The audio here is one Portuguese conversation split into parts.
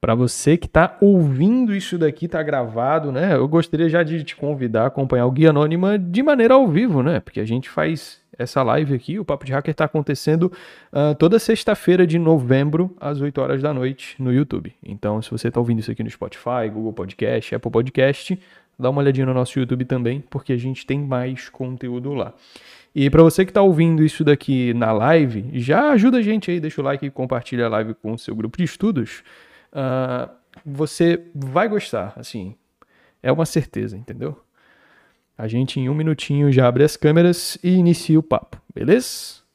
Para você que está ouvindo isso daqui, tá gravado, né? Eu gostaria já de te convidar a acompanhar o Guia Anônima de maneira ao vivo, né? Porque a gente faz essa live aqui, o Papo de Hacker está acontecendo uh, toda sexta-feira de novembro, às 8 horas da noite, no YouTube. Então, se você está ouvindo isso aqui no Spotify, Google Podcast, Apple Podcast, dá uma olhadinha no nosso YouTube também, porque a gente tem mais conteúdo lá. E para você que está ouvindo isso daqui na live, já ajuda a gente aí, deixa o like e compartilha a live com o seu grupo de estudos. Uh, você vai gostar, assim, é uma certeza, entendeu? A gente em um minutinho já abre as câmeras e inicia o papo, beleza?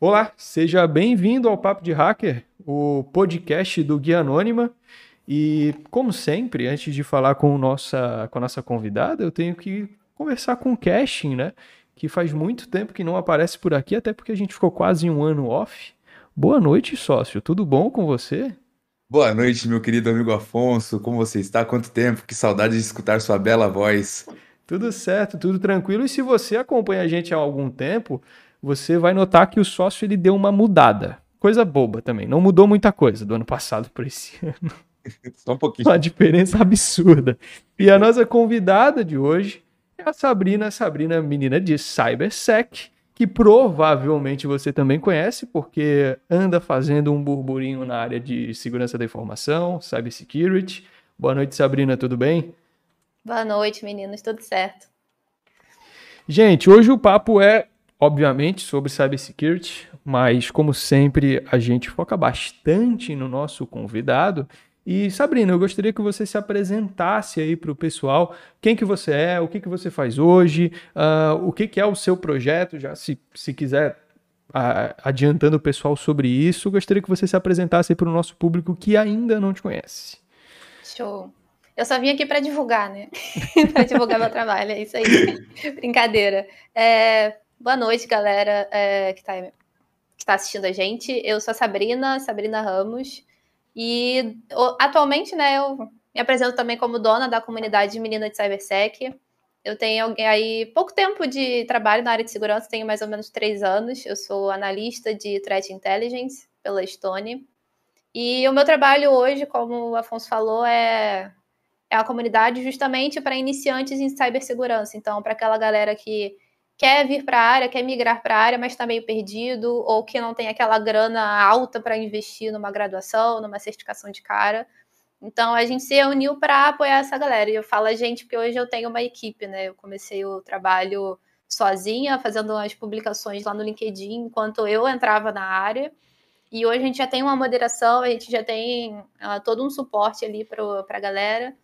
Olá, seja bem-vindo ao Papo de Hacker, o podcast do Guia Anônima. E, como sempre, antes de falar com, nossa, com a nossa convidada, eu tenho que conversar com o Cashin, né? Que faz muito tempo que não aparece por aqui, até porque a gente ficou quase um ano off. Boa noite, sócio. Tudo bom com você? Boa noite, meu querido amigo Afonso. Como você está? Quanto tempo? Que saudade de escutar sua bela voz. Tudo certo, tudo tranquilo. E se você acompanha a gente há algum tempo, você vai notar que o sócio ele deu uma mudada. Coisa boba também. Não mudou muita coisa do ano passado para esse ano. Só um pouquinho. Uma diferença absurda. E a nossa convidada de hoje é a Sabrina, Sabrina, menina de CyberSec, que provavelmente você também conhece, porque anda fazendo um burburinho na área de segurança da informação, cybersecurity. Boa noite, Sabrina, tudo bem? Boa noite, meninos, tudo certo. Gente, hoje o papo é obviamente, sobre cybersecurity, mas como sempre, a gente foca bastante no nosso convidado. E Sabrina, eu gostaria que você se apresentasse aí para o pessoal, quem que você é, o que, que você faz hoje, uh, o que, que é o seu projeto, já se, se quiser uh, adiantando o pessoal sobre isso, gostaria que você se apresentasse para o nosso público que ainda não te conhece. Show. Eu só vim aqui para divulgar, né? para divulgar meu trabalho, é isso aí. Brincadeira. É, Boa noite, galera é, que está que tá assistindo a gente. Eu sou a Sabrina, Sabrina Ramos. E atualmente, né, eu me apresento também como dona da comunidade Menina de Cybersec. Eu tenho aí pouco tempo de trabalho na área de segurança, tenho mais ou menos três anos. Eu sou analista de Threat Intelligence pela Stone. E o meu trabalho hoje, como o Afonso falou, é, é a comunidade justamente para iniciantes em cibersegurança. Então, para aquela galera que quer vir para a área, quer migrar para a área, mas está meio perdido, ou que não tem aquela grana alta para investir numa graduação, numa certificação de cara. Então a gente se uniu para apoiar essa galera. E eu falo a gente porque hoje eu tenho uma equipe, né? Eu comecei o trabalho sozinha, fazendo as publicações lá no LinkedIn, enquanto eu entrava na área. E hoje a gente já tem uma moderação, a gente já tem uh, todo um suporte ali para a galera.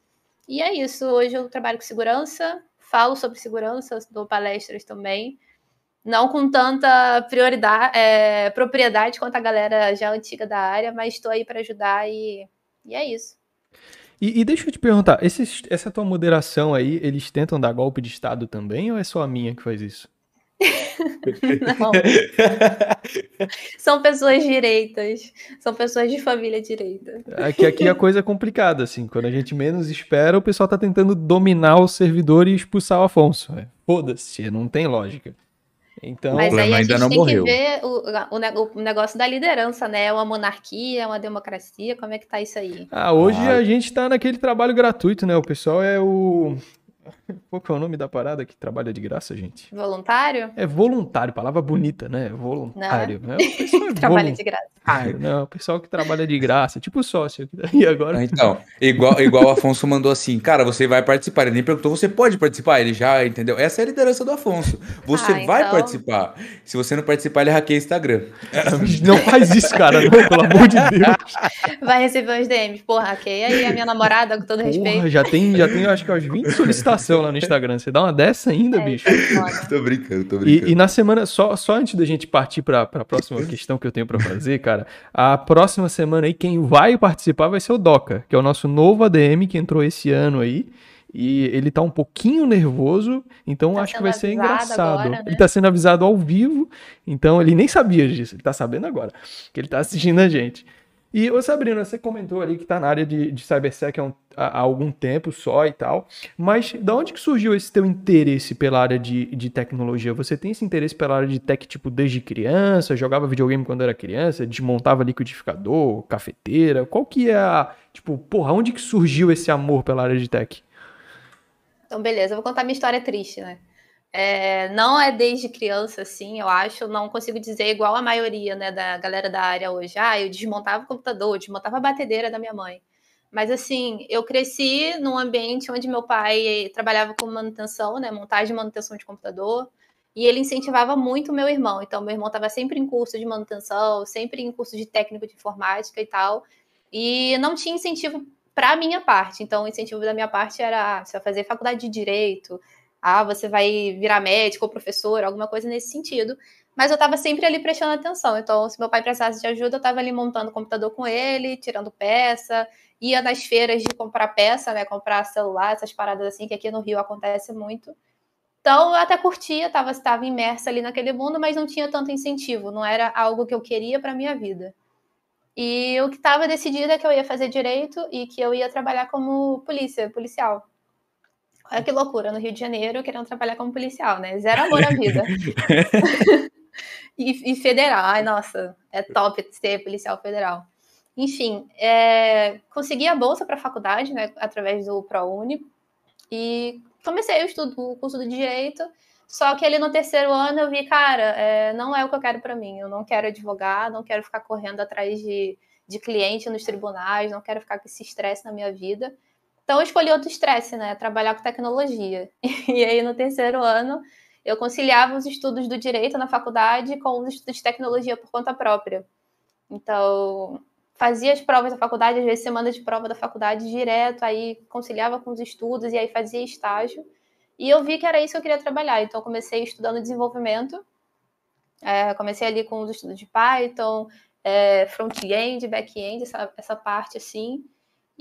E é isso. Hoje eu trabalho com segurança, falo sobre segurança, dou palestras também. Não com tanta prioridade, é, propriedade quanto a galera já antiga da área, mas estou aí para ajudar e, e é isso. E, e deixa eu te perguntar, esses, essa tua moderação aí, eles tentam dar golpe de Estado também ou é só a minha que faz isso? Não. São pessoas direitas. São pessoas de família direita. Aqui, aqui a coisa é complicada, assim. Quando a gente menos espera, o pessoal tá tentando dominar o servidor e expulsar o Afonso. É, Foda-se, não tem lógica. Então, Mas aí a ainda gente não tem morreu. que ver o, o, o negócio da liderança, né? É uma monarquia, é uma democracia, como é que tá isso aí? ah, hoje Ah. a gente tá naquele trabalho gratuito, né? O pessoal é o. Qual que é o nome da parada que trabalha de graça, gente? Voluntário? É voluntário, palavra bonita, né? Voluntário. né? O pessoal é Trabalho de graça. voluntário, né? O pessoal que trabalha de graça, tipo sócio. E agora? Então, igual, igual o Afonso mandou assim, cara, você vai participar. Ele nem perguntou, você pode participar? Ele já, entendeu? Essa é a liderança do Afonso. Você Ah, vai então- participar. Se você não participar, ele hackeia o Instagram. Não faz isso, cara, não, pelo amor de Deus. Vai receber uns DMs. Porra, ok. Aí a minha namorada, com todo respeito. Porra, já tem, já tem, acho que umas 20 solicitações lá no Instagram. Você dá uma dessa ainda, É, bicho? foda. tô brincando, tô brincando. E, e na semana, só, só antes da gente partir para a próxima questão que eu tenho para fazer, cara, a próxima semana aí, quem vai participar vai ser o Doca, que é o nosso novo ADM que entrou esse ano aí. E ele tá um pouquinho nervoso, então Tá acho que vai ser engraçado. agora, né? Ele tá sendo avisado ao vivo, então ele nem sabia disso, ele tá sabendo agora, que ele tá assistindo a gente. E, ô Sabrina, você comentou ali que tá na área de, de cybersec há, um- há algum tempo só e tal, mas da onde que surgiu esse teu interesse pela área de, de tecnologia? Você tem esse interesse pela área de tech, tipo, desde criança? Jogava videogame quando era criança? Desmontava liquidificador, cafeteira? Qual que é a, tipo, porra, onde que surgiu esse amor pela área de tech? Então, beleza, eu vou contar minha história triste, né? É, não é desde criança, assim, eu acho, não consigo dizer igual a maioria, né, da galera da área hoje. Ah, eu desmontava o computador, eu desmontava a batedeira da minha mãe. Mas, assim, eu cresci num ambiente onde meu pai trabalhava com manutenção, né, montagem e manutenção de computador, e ele incentivava muito meu irmão. Então, meu irmão estava sempre em curso de manutenção, sempre em curso de técnico de informática e tal, e não tinha incentivo para a minha parte. Então, o incentivo da minha parte era: ah, você vai fazer faculdade de direito, ah, você vai virar médico ou professor, alguma coisa nesse sentido. Mas eu estava sempre ali prestando atenção. Então, se meu pai precisasse de ajuda, eu estava ali montando o computador com ele, tirando peça, ia nas feiras de comprar peça, né? Comprar celular, essas paradas assim, que aqui no Rio acontece muito. Então, eu até curtia, estava estava imersa ali naquele mundo, mas não tinha tanto incentivo, não era algo que eu queria para minha vida. E o que estava decidido é que eu ia fazer direito e que eu ia trabalhar como polícia, policial. Olha que loucura, no Rio de Janeiro, querendo trabalhar como policial, né? Zero amor à vida. e, e federal, ai, nossa, é top ser policial federal. Enfim, é, consegui a bolsa para a faculdade, né, através do ProUni, e comecei o estudo, o curso do direito. Só que ali no terceiro ano eu vi, cara, é, não é o que eu quero para mim. Eu não quero advogar, não quero ficar correndo atrás de, de cliente nos tribunais, não quero ficar com esse estresse na minha vida. Então eu escolhi outro estresse, né? Trabalhar com tecnologia. E aí no terceiro ano eu conciliava os estudos do direito na faculdade com os estudos de tecnologia por conta própria. Então fazia as provas da faculdade, às vezes semana de prova da faculdade direto, aí conciliava com os estudos e aí fazia estágio. E eu vi que era isso que eu queria trabalhar. Então, comecei estudando desenvolvimento. É, comecei ali com os estudos de Python, é, front-end, back-end, essa, essa parte assim.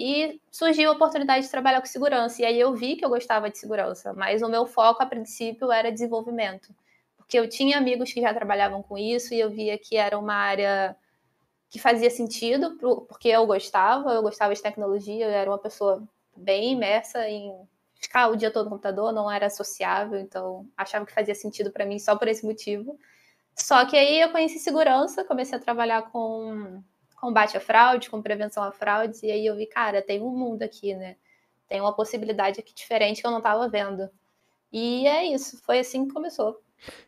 E surgiu a oportunidade de trabalhar com segurança. E aí eu vi que eu gostava de segurança, mas o meu foco a princípio era desenvolvimento. Porque eu tinha amigos que já trabalhavam com isso e eu via que era uma área que fazia sentido, porque eu gostava, eu gostava de tecnologia, eu era uma pessoa bem imersa em ficar o dia todo no computador, não era sociável, então achava que fazia sentido para mim só por esse motivo. Só que aí eu conheci segurança, comecei a trabalhar com combate à fraude, com prevenção à fraude, e aí eu vi, cara, tem um mundo aqui, né? Tem uma possibilidade aqui diferente que eu não estava vendo. E é isso, foi assim que começou.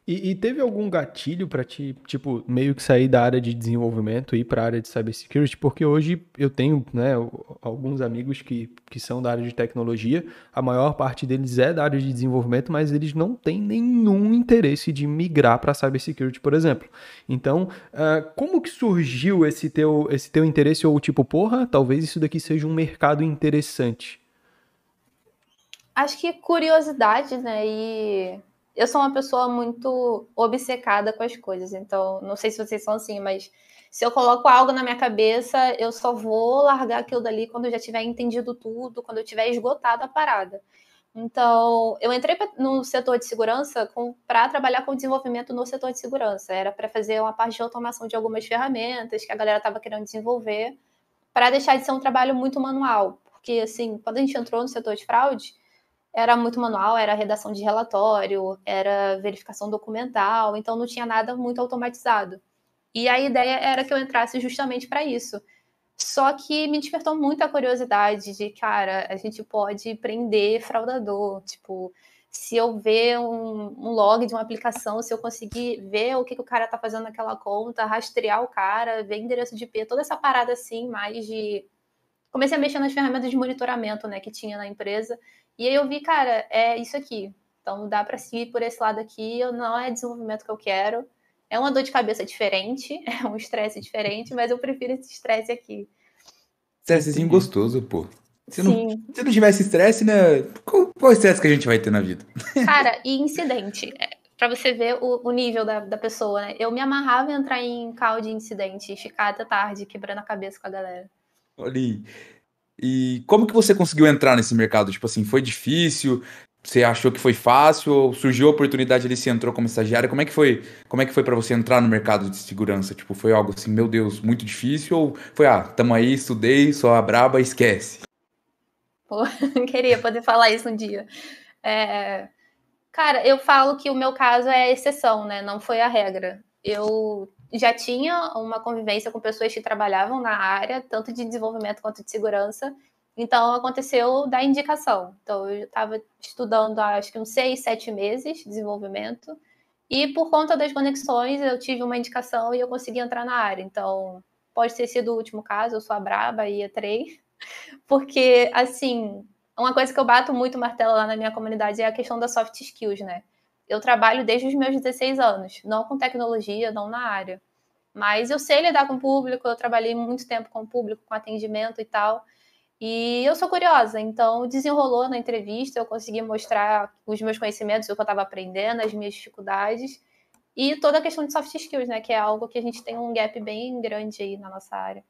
E, e teve algum gatilho para te, tipo, meio que sair da área de desenvolvimento e ir para a área de cybersecurity? Porque hoje eu tenho, né, alguns amigos que, que são da área de tecnologia, a maior parte deles é da área de desenvolvimento, mas eles não têm nenhum interesse de migrar para cybersecurity, por exemplo. Então, uh, como que surgiu esse teu, esse teu interesse ou tipo, porra, talvez isso daqui seja um mercado interessante? Acho que curiosidade, né, e eu sou uma pessoa muito obcecada com as coisas, então não sei se vocês são assim, mas se eu coloco algo na minha cabeça, eu só vou largar aquilo dali quando eu já tiver entendido tudo, quando eu tiver esgotado a parada. Então, eu entrei no setor de segurança para trabalhar com desenvolvimento no setor de segurança. Era para fazer uma parte de automação de algumas ferramentas que a galera estava querendo desenvolver, para deixar de ser um trabalho muito manual. Porque, assim, quando a gente entrou no setor de fraude, era muito manual, era redação de relatório, era verificação documental, então não tinha nada muito automatizado. E a ideia era que eu entrasse justamente para isso. Só que me despertou muita curiosidade de, cara, a gente pode prender fraudador. Tipo, se eu ver um, um log de uma aplicação, se eu conseguir ver o que, que o cara tá fazendo naquela conta, rastrear o cara, ver endereço de IP, toda essa parada assim, mais de. Comecei a mexer nas ferramentas de monitoramento, né, que tinha na empresa. E aí eu vi, cara, é isso aqui. Então dá para seguir por esse lado aqui, não é desenvolvimento que eu quero. É uma dor de cabeça diferente, é um estresse diferente, mas eu prefiro esse estresse aqui. Estressezinho gostoso, pô. Se não, se não tivesse estresse, né? Qual, qual estresse que a gente vai ter na vida? Cara, e incidente. É, para você ver o, o nível da, da, pessoa, né? Eu me amarrava em entrar em call de incidente e ficar até tarde quebrando a cabeça com a galera. Olha aí. E como que você conseguiu entrar nesse mercado? Tipo assim, foi difícil? Você achou que foi fácil surgiu a oportunidade ali, você entrou como estagiária? Como é que foi? Como é que foi para você entrar no mercado de segurança? Tipo, foi algo assim, meu Deus, muito difícil ou foi, ah, tamo aí, estudei, só a braba, esquece? Pô, queria poder falar isso um dia. É... Cara, eu falo que o meu caso é a exceção, né? Não foi a regra. Eu já tinha uma convivência com pessoas que trabalhavam na área, tanto de desenvolvimento quanto de segurança, então aconteceu da indicação. Então eu estava estudando acho que uns seis, sete meses de desenvolvimento. E por conta das conexões, eu tive uma indicação e eu consegui entrar na área. Então, pode ter sido o último caso, eu sou a braba e entrei. Porque, assim, uma coisa que eu bato muito martelo lá na minha comunidade é a questão das soft skills, né? Eu trabalho desde os meus 16 anos, não com tecnologia, não na área. Mas eu sei lidar com o público, eu trabalhei muito tempo com o público, com atendimento e tal. E eu sou curiosa, então desenrolou na entrevista, eu consegui mostrar os meus conhecimentos, o que eu estava aprendendo, as minhas dificuldades e toda a questão de soft skills, né, que é algo que a gente tem um gap bem grande aí na nossa área.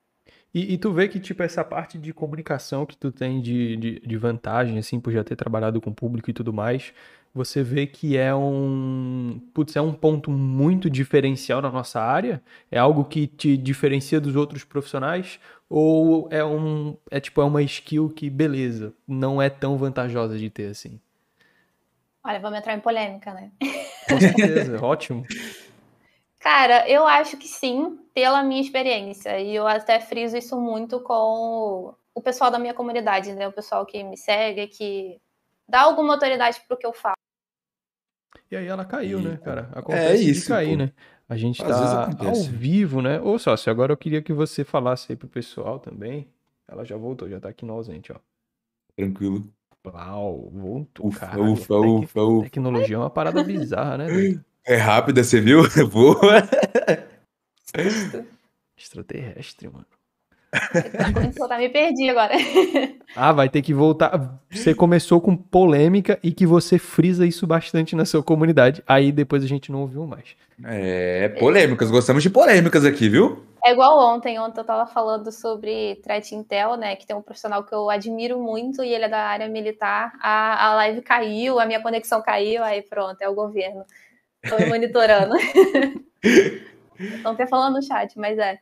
E, e tu vê que, tipo, essa parte de comunicação que tu tem de, de, de vantagem, assim, por já ter trabalhado com público e tudo mais, você vê que é um, putz, é um ponto muito diferencial na nossa área? É algo que te diferencia dos outros profissionais? Ou é um, é tipo, é uma skill que, beleza, não é tão vantajosa de ter assim? Olha, vamos entrar em polêmica, né? Com certeza, ótimo. Cara, eu acho que sim, pela minha experiência. E eu até friso isso muito com o pessoal da minha comunidade, né? O pessoal que me segue, que dá alguma autoridade pro que eu falo. E aí ela caiu, né, cara? Acontece é isso, de cair, pô. né? A gente Às tá ao vivo, né? Ô, sócio, agora eu queria que você falasse aí pro pessoal também. Ela já voltou, já tá aqui no ausente, ó. Tranquilo. Uau, voltou, ufa, cara. Ufa, ufa, ufa. Tecnologia é uma parada bizarra, né? É rápida, você viu? Boa. Extraterrestre, mano. Começou, tá me perdi agora. ah, vai ter que voltar. Você começou com polêmica e que você frisa isso bastante na sua comunidade. Aí depois a gente não ouviu mais. É, polêmicas, gostamos de polêmicas aqui, viu? É igual ontem, ontem eu tava falando sobre Threat Intel, né? Que tem um profissional que eu admiro muito e ele é da área militar. A, a live caiu, a minha conexão caiu, aí pronto, é o governo. Tô me monitorando. Estão até falando no chat, mas é.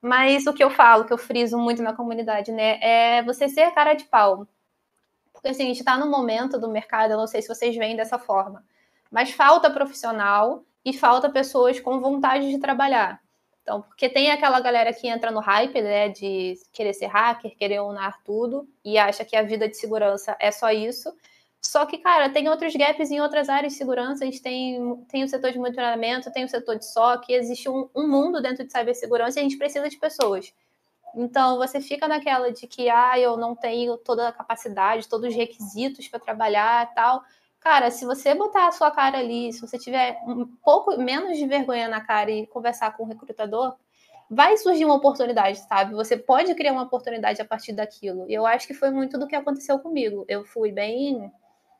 Mas o que eu falo, que eu friso muito na comunidade, né, é você ser cara de pau. Porque assim, a gente está num momento do mercado, eu não sei se vocês veem dessa forma, mas falta profissional e falta pessoas com vontade de trabalhar. Então, porque tem aquela galera que entra no hype, né, de querer ser hacker, querer unar tudo e acha que a vida de segurança é só isso. Só que, cara, tem outros gaps em outras áreas de segurança. A gente tem, tem o setor de monitoramento, tem o setor de SOC, existe um, um mundo dentro de cibersegurança e a gente precisa de pessoas. Então, você fica naquela de que, ah, eu não tenho toda a capacidade, todos os requisitos para trabalhar tal. Cara, se você botar a sua cara ali, se você tiver um pouco menos de vergonha na cara e conversar com o recrutador, vai surgir uma oportunidade, sabe? Você pode criar uma oportunidade a partir daquilo. E eu acho que foi muito do que aconteceu comigo. Eu fui bem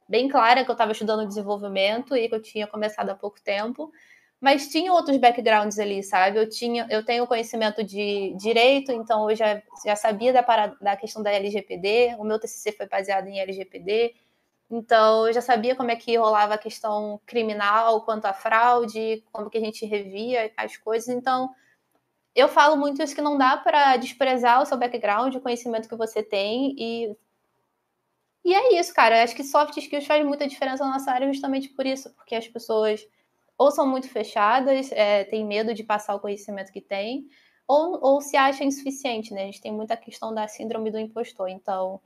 bem clara que eu estava estudando desenvolvimento e que eu tinha começado há pouco tempo, mas tinha outros backgrounds ali, sabe? Eu tinha, eu tenho conhecimento de direito, então eu já, já sabia da, parada, da questão da LGPD, o meu TCC foi baseado em LGPD, então eu já sabia como é que rolava a questão criminal quanto à fraude, como que a gente revia as coisas, então eu falo muito isso que não dá para desprezar o seu background, o conhecimento que você tem e e é isso, cara. Eu acho que soft skills faz muita diferença na nossa área justamente por isso, porque as pessoas ou são muito fechadas, é, têm medo de passar o conhecimento que têm, ou, ou se acham insuficiente, né? A gente tem muita questão da síndrome do impostor. Então,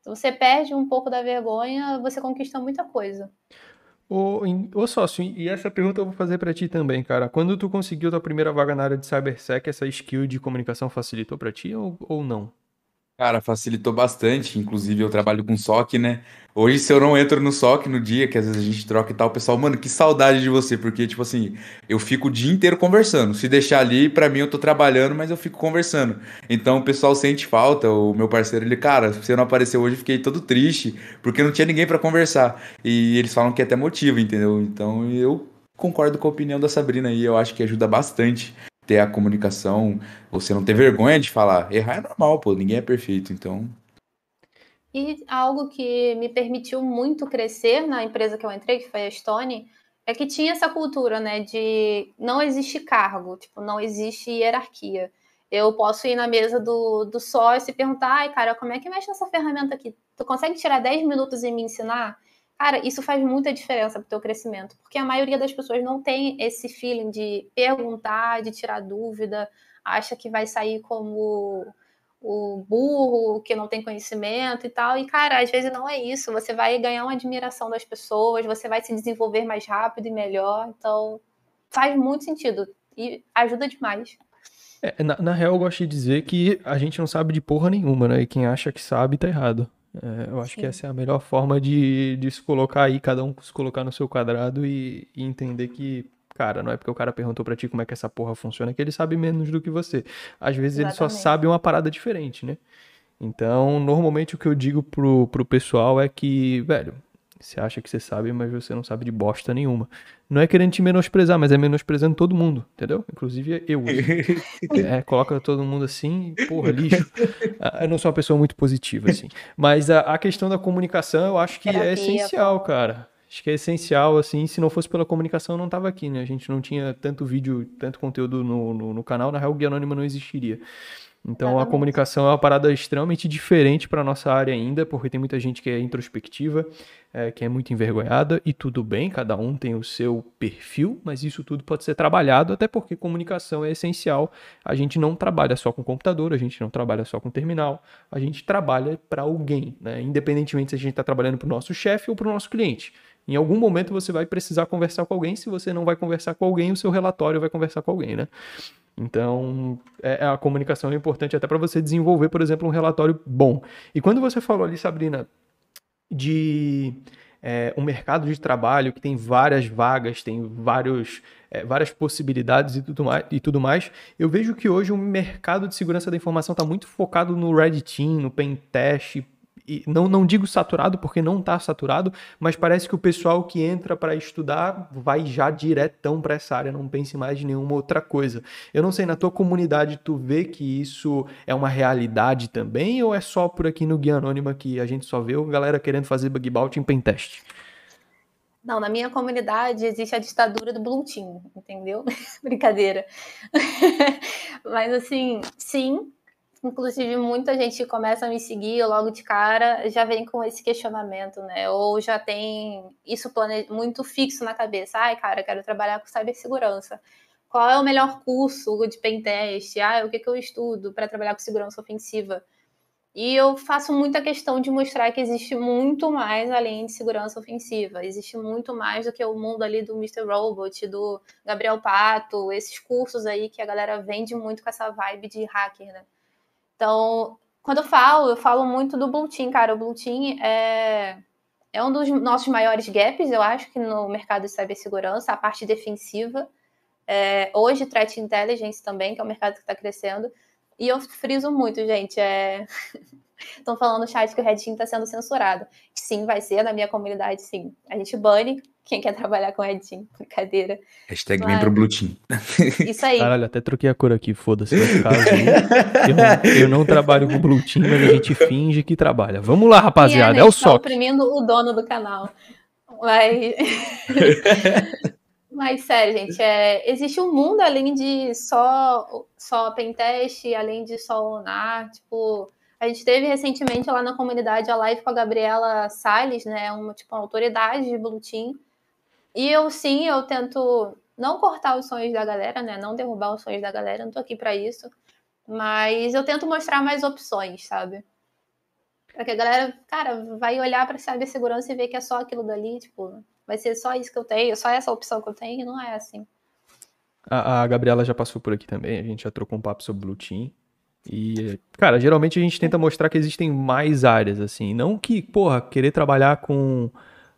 se você perde um pouco da vergonha, você conquista muita coisa. Ô, ô sócio, e essa pergunta eu vou fazer para ti também, cara. Quando tu conseguiu tua primeira vaga na área de cybersec, essa skill de comunicação facilitou para ti ou, ou não? Cara, facilitou bastante. Inclusive, eu trabalho com SOC, né? Hoje, se eu não entro no SOC no dia, que às vezes a gente troca e tal, o pessoal, mano, que saudade de você, porque, tipo assim, eu fico o dia inteiro conversando. Se deixar ali, pra mim eu tô trabalhando, mas eu fico conversando. Então o pessoal sente falta. O meu parceiro, ele, cara, você não apareceu hoje, fiquei todo triste, porque não tinha ninguém para conversar. E eles falam que é até motivo, entendeu? Então eu concordo com a opinião da Sabrina aí, eu acho que ajuda bastante ter a comunicação, você não ter vergonha de falar. Errar é normal, pô, ninguém é perfeito, então. E algo que me permitiu muito crescer na empresa que eu entrei, que foi a Stone, é que tinha essa cultura, né, de não existe cargo, tipo, não existe hierarquia. Eu posso ir na mesa do, do sócio e perguntar, ai, cara, como é que mexe nessa ferramenta aqui? Tu consegue tirar 10 minutos e me ensinar? Cara, isso faz muita diferença para o teu crescimento, porque a maioria das pessoas não tem esse feeling de perguntar, de tirar dúvida, acha que vai sair como o burro que não tem conhecimento e tal. E, cara, às vezes não é isso. Você vai ganhar uma admiração das pessoas, você vai se desenvolver mais rápido e melhor. Então, faz muito sentido e ajuda demais. É, na, na real, eu gosto de dizer que a gente não sabe de porra nenhuma, né? E quem acha que sabe tá errado. É, eu acho Sim. que essa é a melhor forma de, de se colocar aí, cada um se colocar no seu quadrado e, e entender que, cara, não é porque o cara perguntou para ti como é que essa porra funciona que ele sabe menos do que você. Às vezes Exatamente. ele só sabe uma parada diferente, né? Então, normalmente o que eu digo pro, pro pessoal é que, velho, você acha que você sabe, mas você não sabe de bosta nenhuma. Não é querendo te menosprezar, mas é menosprezando todo mundo, entendeu? Inclusive eu. é, coloca todo mundo assim, porra, lixo. Ah, eu não sou uma pessoa muito positiva, assim. Mas a, a questão da comunicação eu acho que é essencial, cara. Acho que é essencial, assim, se não fosse pela comunicação eu não tava aqui, né? A gente não tinha tanto vídeo, tanto conteúdo no, no, no canal, na real o Guia Anônima não existiria. Então Exatamente. a comunicação é uma parada extremamente diferente para nossa área ainda, porque tem muita gente que é introspectiva, é, que é muito envergonhada, e tudo bem, cada um tem o seu perfil, mas isso tudo pode ser trabalhado, até porque comunicação é essencial. A gente não trabalha só com computador, a gente não trabalha só com terminal, a gente trabalha para alguém, né? independentemente se a gente está trabalhando para o nosso chefe ou para o nosso cliente. Em algum momento você vai precisar conversar com alguém, se você não vai conversar com alguém, o seu relatório vai conversar com alguém, né? Então, é, a comunicação é importante até para você desenvolver, por exemplo, um relatório bom. E quando você falou ali, Sabrina, de é, um mercado de trabalho que tem várias vagas, tem vários, é, várias possibilidades e tudo, mais, e tudo mais, eu vejo que hoje o mercado de segurança da informação está muito focado no Red Team, no Pen Test, e não, não digo saturado porque não está saturado, mas parece que o pessoal que entra para estudar vai já diretão para essa área, não pense mais em nenhuma outra coisa. Eu não sei, na tua comunidade tu vê que isso é uma realidade também ou é só por aqui no Guia Anônima que a gente só vê a galera querendo fazer bug bounty em pentest? Não, na minha comunidade existe a ditadura do Blue Team, entendeu? Brincadeira. Mas assim, sim, Inclusive, muita gente começa a me seguir logo de cara já vem com esse questionamento, né? Ou já tem isso plane... muito fixo na cabeça. Ai, cara, quero trabalhar com cibersegurança. Qual é o melhor curso de pentest? Ah, o que, que eu estudo para trabalhar com segurança ofensiva? E eu faço muita questão de mostrar que existe muito mais além de segurança ofensiva. Existe muito mais do que o mundo ali do Mr. Robot, do Gabriel Pato, esses cursos aí que a galera vende muito com essa vibe de hacker, né? Então, quando eu falo, eu falo muito do Blue Team, cara. O Blue Team é, é um dos nossos maiores gaps, eu acho, que no mercado de cibersegurança, a parte defensiva. É, hoje, Threat Intelligence também, que é um mercado que está crescendo. E eu friso muito, gente. É... Estão falando no chat que o Red Team está sendo censurado. Sim, vai ser na minha comunidade, sim. A gente bane quem quer trabalhar com Team. Brincadeira. Hashtag Mas... vem pro Blue Team. Isso aí. Caralho, até troquei a cor aqui, foda-se. eu, eu, não trabalho com Blue Team, mas a gente finge que trabalha. Vamos lá, rapaziada. É, é o tá oprimindo o dono do canal. Mas... Mas sério, gente, é, existe um mundo além de só só pentest, além de só lunar, tipo, a gente teve recentemente lá na comunidade a live com a Gabriela Salles, né, uma tipo uma autoridade de Blue Team. E eu sim, eu tento não cortar os sonhos da galera, né, não derrubar os sonhos da galera, não tô aqui para isso, mas eu tento mostrar mais opções, sabe? Para que a galera, cara, vai olhar para cibersegurança e ver que é só aquilo dali, tipo, vai ser só isso que eu tenho, só essa opção que eu tenho, não é assim. A, a Gabriela já passou por aqui também, a gente já trocou um papo sobre Blue Team. E, cara, geralmente a gente tenta mostrar que existem mais áreas, assim. Não que, porra, querer trabalhar com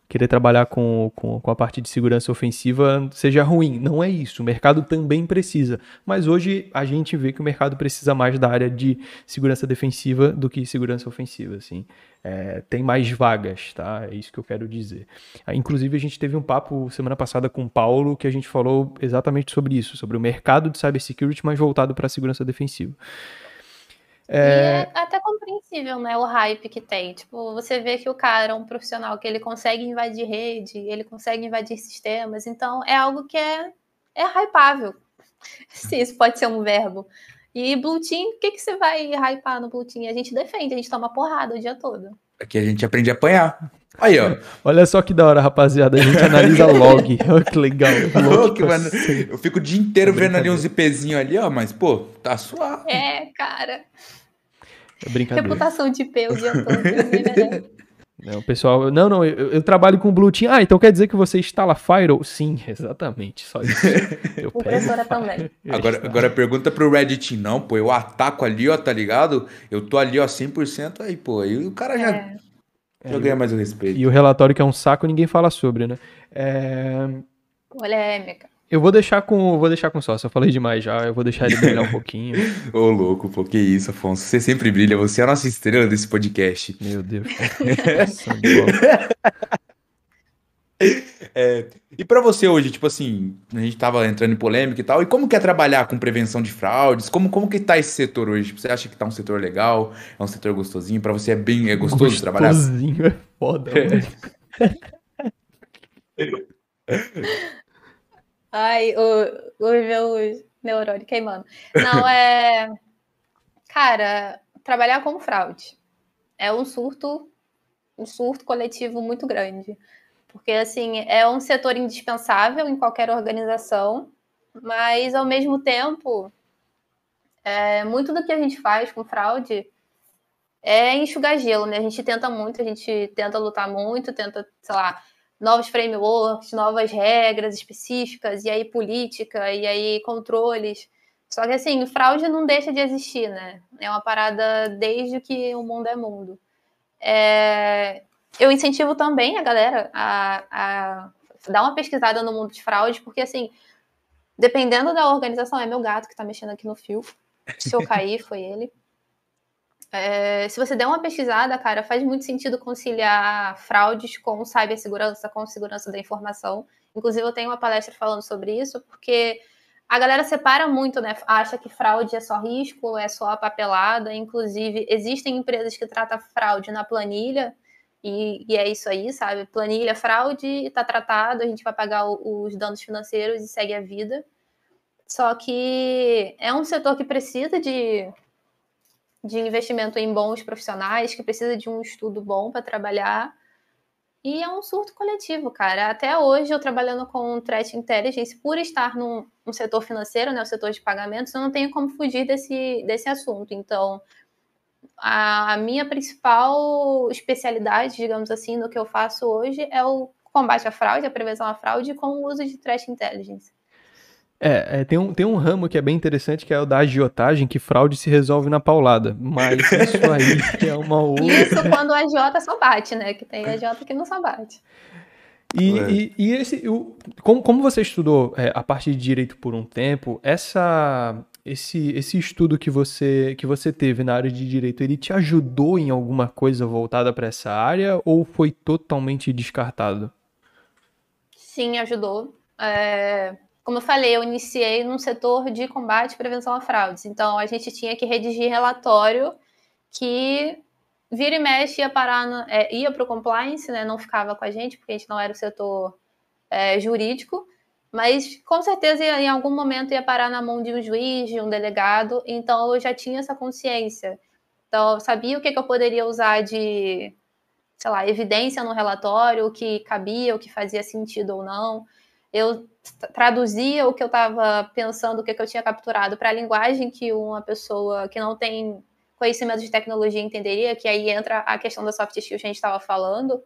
querer trabalhar com, com, com, a parte de segurança ofensiva seja ruim. Não é isso. O mercado também precisa. Mas hoje a gente vê que o mercado precisa mais da área de segurança defensiva do que segurança ofensiva. Assim. É, tem mais vagas, tá? É isso que eu quero dizer. Ah, inclusive, a gente teve um papo semana passada com o Paulo que a gente falou exatamente sobre isso, sobre o mercado de cybersecurity, mas voltado para a segurança defensiva. É... E é até compreensível, né, o hype que tem. Tipo, você vê que o cara é um profissional que ele consegue invadir rede, ele consegue invadir sistemas, então é algo que é, é hypável. Se isso pode ser um verbo. E Blue Team, o que, que você vai hypar no Blue Team? A gente defende, a gente toma porrada o dia todo. Aqui a gente aprende a apanhar. Aí, ó. Olha só que da hora, rapaziada. A gente analisa log. Olha que legal. Log, mano. Eu fico o dia inteiro vendo ali uns IPzinhos ali, ó, mas, pô, tá suave. É, cara. É brincadeira. Reputação de P o dia todo. Não, pessoal, não, não, eu, eu, trabalho com Blue Team. Ah, então quer dizer que você instala Firewall? Sim, exatamente, só isso. Eu Impressora também. Agora, agora pergunta pro Reddit, não, pô, eu ataco ali, ó, tá ligado? Eu tô ali, ó, 100%, aí, pô, aí o cara já, é. já é, ganha mais o respeito. E o relatório que é um saco, ninguém fala sobre, né? É... Polêmica. Eu vou deixar com, vou deixar com sócio. Eu falei demais já, eu vou deixar ele brilhar um pouquinho. Ô, louco, pô, que isso, Afonso. Você sempre brilha, você é a nossa estrela desse podcast. Meu Deus. é, e para você hoje, tipo assim, a gente tava entrando em polêmica e tal, e como que é trabalhar com prevenção de fraudes? Como, como que tá esse setor hoje? Você acha que tá um setor legal? É um setor gostosinho? Para você é bem é gostoso, gostosinho trabalhar? Gostosinho é foda, é. Ai, o, o meu neurônio queimando. Não, é. Cara, trabalhar com fraude é um surto, um surto coletivo muito grande. Porque, assim, é um setor indispensável em qualquer organização, mas, ao mesmo tempo, é, muito do que a gente faz com fraude é enxugar gelo, né? A gente tenta muito, a gente tenta lutar muito, tenta, sei lá, novos frameworks, novas regras específicas, e aí política, e aí controles. Só que assim, fraude não deixa de existir, né? É uma parada desde que o mundo é mundo. É... Eu incentivo também a galera a, a dar uma pesquisada no mundo de fraude, porque assim, dependendo da organização, é meu gato que tá mexendo aqui no fio. Se eu cair, foi ele. É, se você der uma pesquisada, cara, faz muito sentido conciliar fraudes com cibersegurança, com segurança da informação. Inclusive, eu tenho uma palestra falando sobre isso, porque a galera separa muito, né? Acha que fraude é só risco, é só papelada. Inclusive, existem empresas que tratam fraude na planilha, e, e é isso aí, sabe? Planilha, fraude, está tratado, a gente vai pagar o, os danos financeiros e segue a vida. Só que é um setor que precisa de de investimento em bons profissionais, que precisa de um estudo bom para trabalhar. E é um surto coletivo, cara. Até hoje, eu trabalhando com threat intelligence, por estar num, setor financeiro, né, o setor de pagamentos, eu não tenho como fugir desse, desse assunto. Então, a, a minha principal especialidade, digamos assim, no que eu faço hoje é o combate à fraude, a prevenção à fraude com o uso de threat intelligence. É, é, tem, um, tem um ramo que é bem interessante, que é o da agiotagem, que fraude se resolve na paulada. Mas isso aí é uma outra. Isso quando o agiota só bate, né? Que tem agiota que não só bate. E, é. e, e, esse, o, como, como você estudou é, a parte de direito por um tempo, essa, esse, esse estudo que você, que você teve na área de direito, ele te ajudou em alguma coisa voltada para essa área ou foi totalmente descartado? Sim, ajudou. É, como eu falei, eu iniciei num setor de combate e prevenção a fraudes. Então, a gente tinha que redigir relatório que vira e mexe ia é, ia para o compliance, né? Não ficava com a gente, porque a gente não era o setor é, jurídico, mas com certeza em algum momento ia parar na mão de um juiz, de um delegado, então eu já tinha essa consciência. Então, eu sabia o que, que eu poderia usar de, sei lá, evidência no relatório, o que cabia, o que fazia sentido ou não. Eu traduzia o que eu estava pensando, o que, que eu tinha capturado para a linguagem que uma pessoa que não tem conhecimento de tecnologia entenderia, que aí entra a questão da soft skills que a gente estava falando.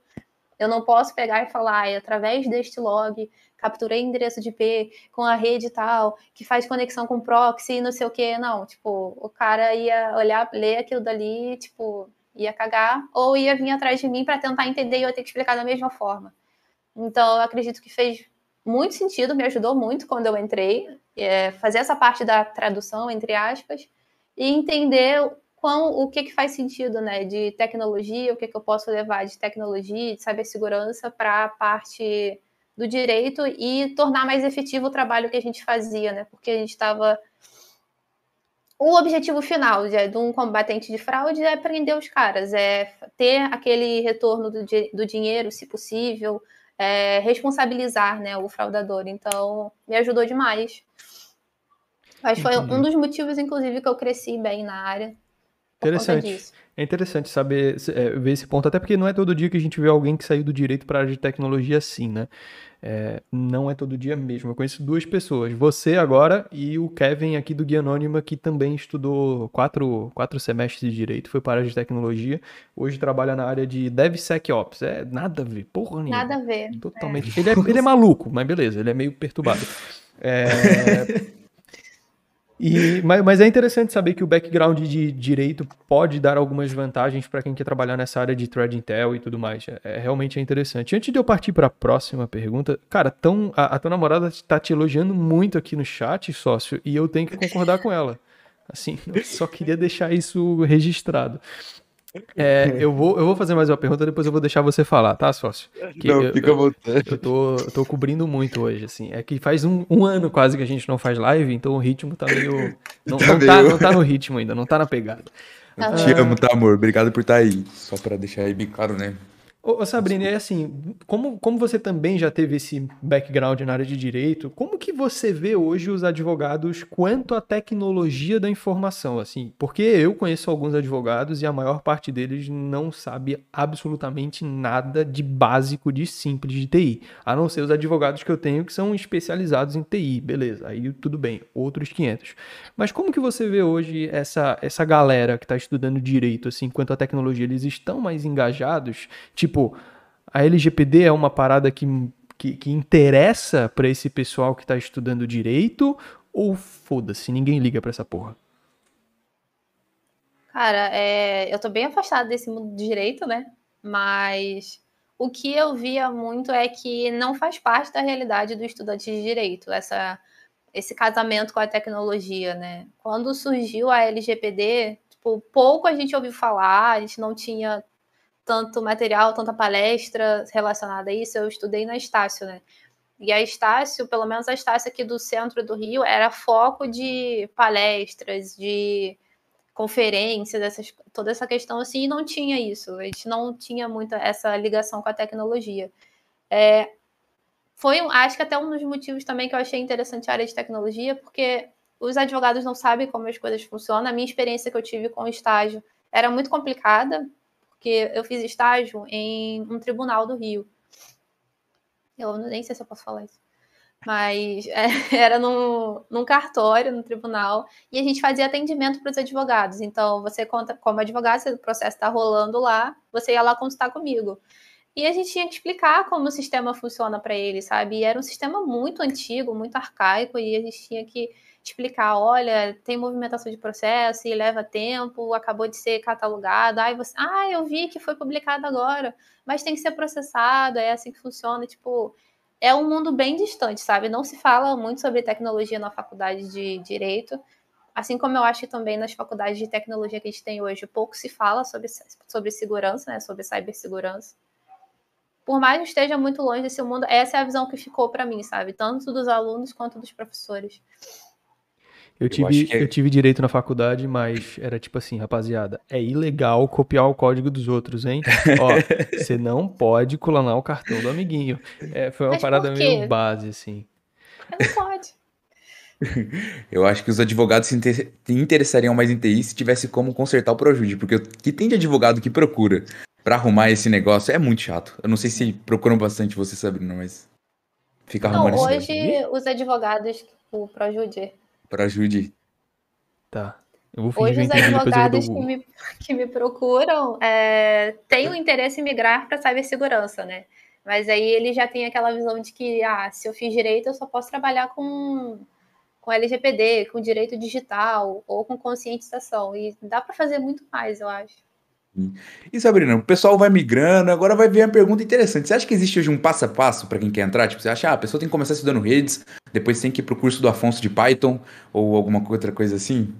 Eu não posso pegar e falar, ah, através deste log, capturei endereço de IP com a rede tal, que faz conexão com proxy, não sei o que. Não, tipo, o cara ia olhar, ler aquilo dali, tipo, ia cagar, ou ia vir atrás de mim para tentar entender e eu ia ter que explicar da mesma forma. Então, eu acredito que fez muito sentido, me ajudou muito quando eu entrei, é, fazer essa parte da tradução, entre aspas, e entender quão, o que, que faz sentido, né, de tecnologia, o que, que eu posso levar de tecnologia, de cibersegurança para a parte do direito e tornar mais efetivo o trabalho que a gente fazia, né, porque a gente estava... O objetivo final de, de, um combatente de fraude é prender os caras, é ter aquele retorno do, do dinheiro, se possível, é, responsabilizar né, o fraudador. Então, me ajudou demais. Que foi um dos motivos, inclusive, que eu cresci bem na área. Interessante. É interessante saber é, ver esse ponto, até porque não é todo dia que a gente vê alguém que saiu do direito para a área de tecnologia assim, né? É, não é todo dia mesmo. Eu conheço duas pessoas, você agora e o Kevin aqui do Guia Anônima, que também estudou quatro, quatro semestres de direito, foi para a área de tecnologia, hoje trabalha na área de DevSecOps. É nada a ver, porra nenhuma. Nada a ver. Totalmente. É. Ele, é, ele é maluco, mas beleza, ele é meio perturbado. É. E, mas, mas, é interessante saber que o background de direito pode dar algumas vantagens para quem quer trabalhar nessa área de thread intel e tudo mais. É, é realmente é interessante. Antes de eu partir para a próxima pergunta, cara, tão, a, a tua namorada está te elogiando muito aqui no chat, sócio, e eu tenho que concordar com ela. Assim, eu só queria deixar isso registrado. É, eu, vou, eu vou fazer mais uma pergunta, depois eu vou deixar você falar, tá, sócio? Que não, eu, fica à vontade. Eu tô, eu tô cobrindo muito hoje, assim. É que faz um, um, ano quase que a gente não faz live, então o ritmo tá meio. Não tá, não, meio... Tá, não tá no ritmo ainda, não tá na pegada. Eu te amo, tá, amor? Obrigado por estar tá aí. Só pra deixar aí bem claro, né? Ô, Sabrina, é assim, como, como você também já teve esse background na área de direito, como que você vê hoje os advogados quanto à tecnologia da informação, assim? Porque eu conheço alguns advogados e a maior parte deles não sabe absolutamente nada de básico, de simples de TI, a não ser os advogados que eu tenho que são especializados em TI, beleza, aí tudo bem, outros 500. Mas como que você vê hoje essa, essa galera que está estudando direito, assim, quanto à tecnologia, eles estão mais engajados, tipo, Tipo, a LGPD é uma parada que, que, que interessa para esse pessoal que está estudando direito ou foda-se, ninguém liga para essa porra? Cara, é, eu tô bem afastada desse mundo de direito, né? Mas o que eu via muito é que não faz parte da realidade do estudante de direito, essa, esse casamento com a tecnologia, né? Quando surgiu a LGPD, tipo, pouco a gente ouviu falar, a gente não tinha tanto material, tanta palestra relacionada a isso, eu estudei na Estácio, né? E a Estácio, pelo menos a Estácio aqui do centro do Rio, era foco de palestras, de conferências, essas, toda essa questão assim, e não tinha isso. A gente não tinha muita essa ligação com a tecnologia. É, foi, acho que até um dos motivos também que eu achei interessante a área de tecnologia, porque os advogados não sabem como as coisas funcionam. A minha experiência que eu tive com o estágio era muito complicada, porque eu fiz estágio em um tribunal do Rio. Eu nem sei se eu posso falar isso. Mas é, era no, num cartório, no tribunal, e a gente fazia atendimento para os advogados. Então, você conta como advogado, se o processo está rolando lá, você ia lá consultar comigo. E a gente tinha que explicar como o sistema funciona para eles, sabe? E era um sistema muito antigo, muito arcaico, e a gente tinha que explicar, olha, tem movimentação de processo e leva tempo, acabou de ser catalogado, ai, você, ah, eu vi que foi publicado agora, mas tem que ser processado, é assim que funciona, tipo, é um mundo bem distante, sabe? Não se fala muito sobre tecnologia na faculdade de direito. Assim como eu acho que também nas faculdades de tecnologia que a gente tem hoje, pouco se fala sobre, sobre segurança, né, sobre cibersegurança. Por mais que esteja muito longe desse mundo, essa é a visão que ficou para mim, sabe? Tanto dos alunos quanto dos professores. Eu tive, eu, é... eu tive direito na faculdade, mas era tipo assim, rapaziada, é ilegal copiar o código dos outros, hein? Ó, você não pode clonar o cartão do amiguinho. É, foi uma mas parada meio base, assim. Não pode. Eu acho que os advogados se interessariam mais em TI se tivesse como consertar o Projude, porque o que tem de advogado que procura para arrumar esse negócio é muito chato. Eu não sei se procuram bastante você, Sabrina, mas fica arrumando não, hoje os advogados, o Projude, para ajude. Tá. Hoje os advogados que me, que me procuram é, têm o interesse em migrar para cibersegurança, né? Mas aí ele já tem aquela visão de que, ah, se eu fiz direito, eu só posso trabalhar com, com LGPD, com direito digital ou com conscientização. E dá para fazer muito mais, eu acho. E Sabrina, o pessoal vai migrando, agora vai ver uma pergunta interessante. Você acha que existe hoje um passo a passo para quem quer entrar? Tipo, você acha, ah, a pessoa tem que começar estudando redes, depois tem que ir pro curso do Afonso de Python ou alguma outra coisa assim?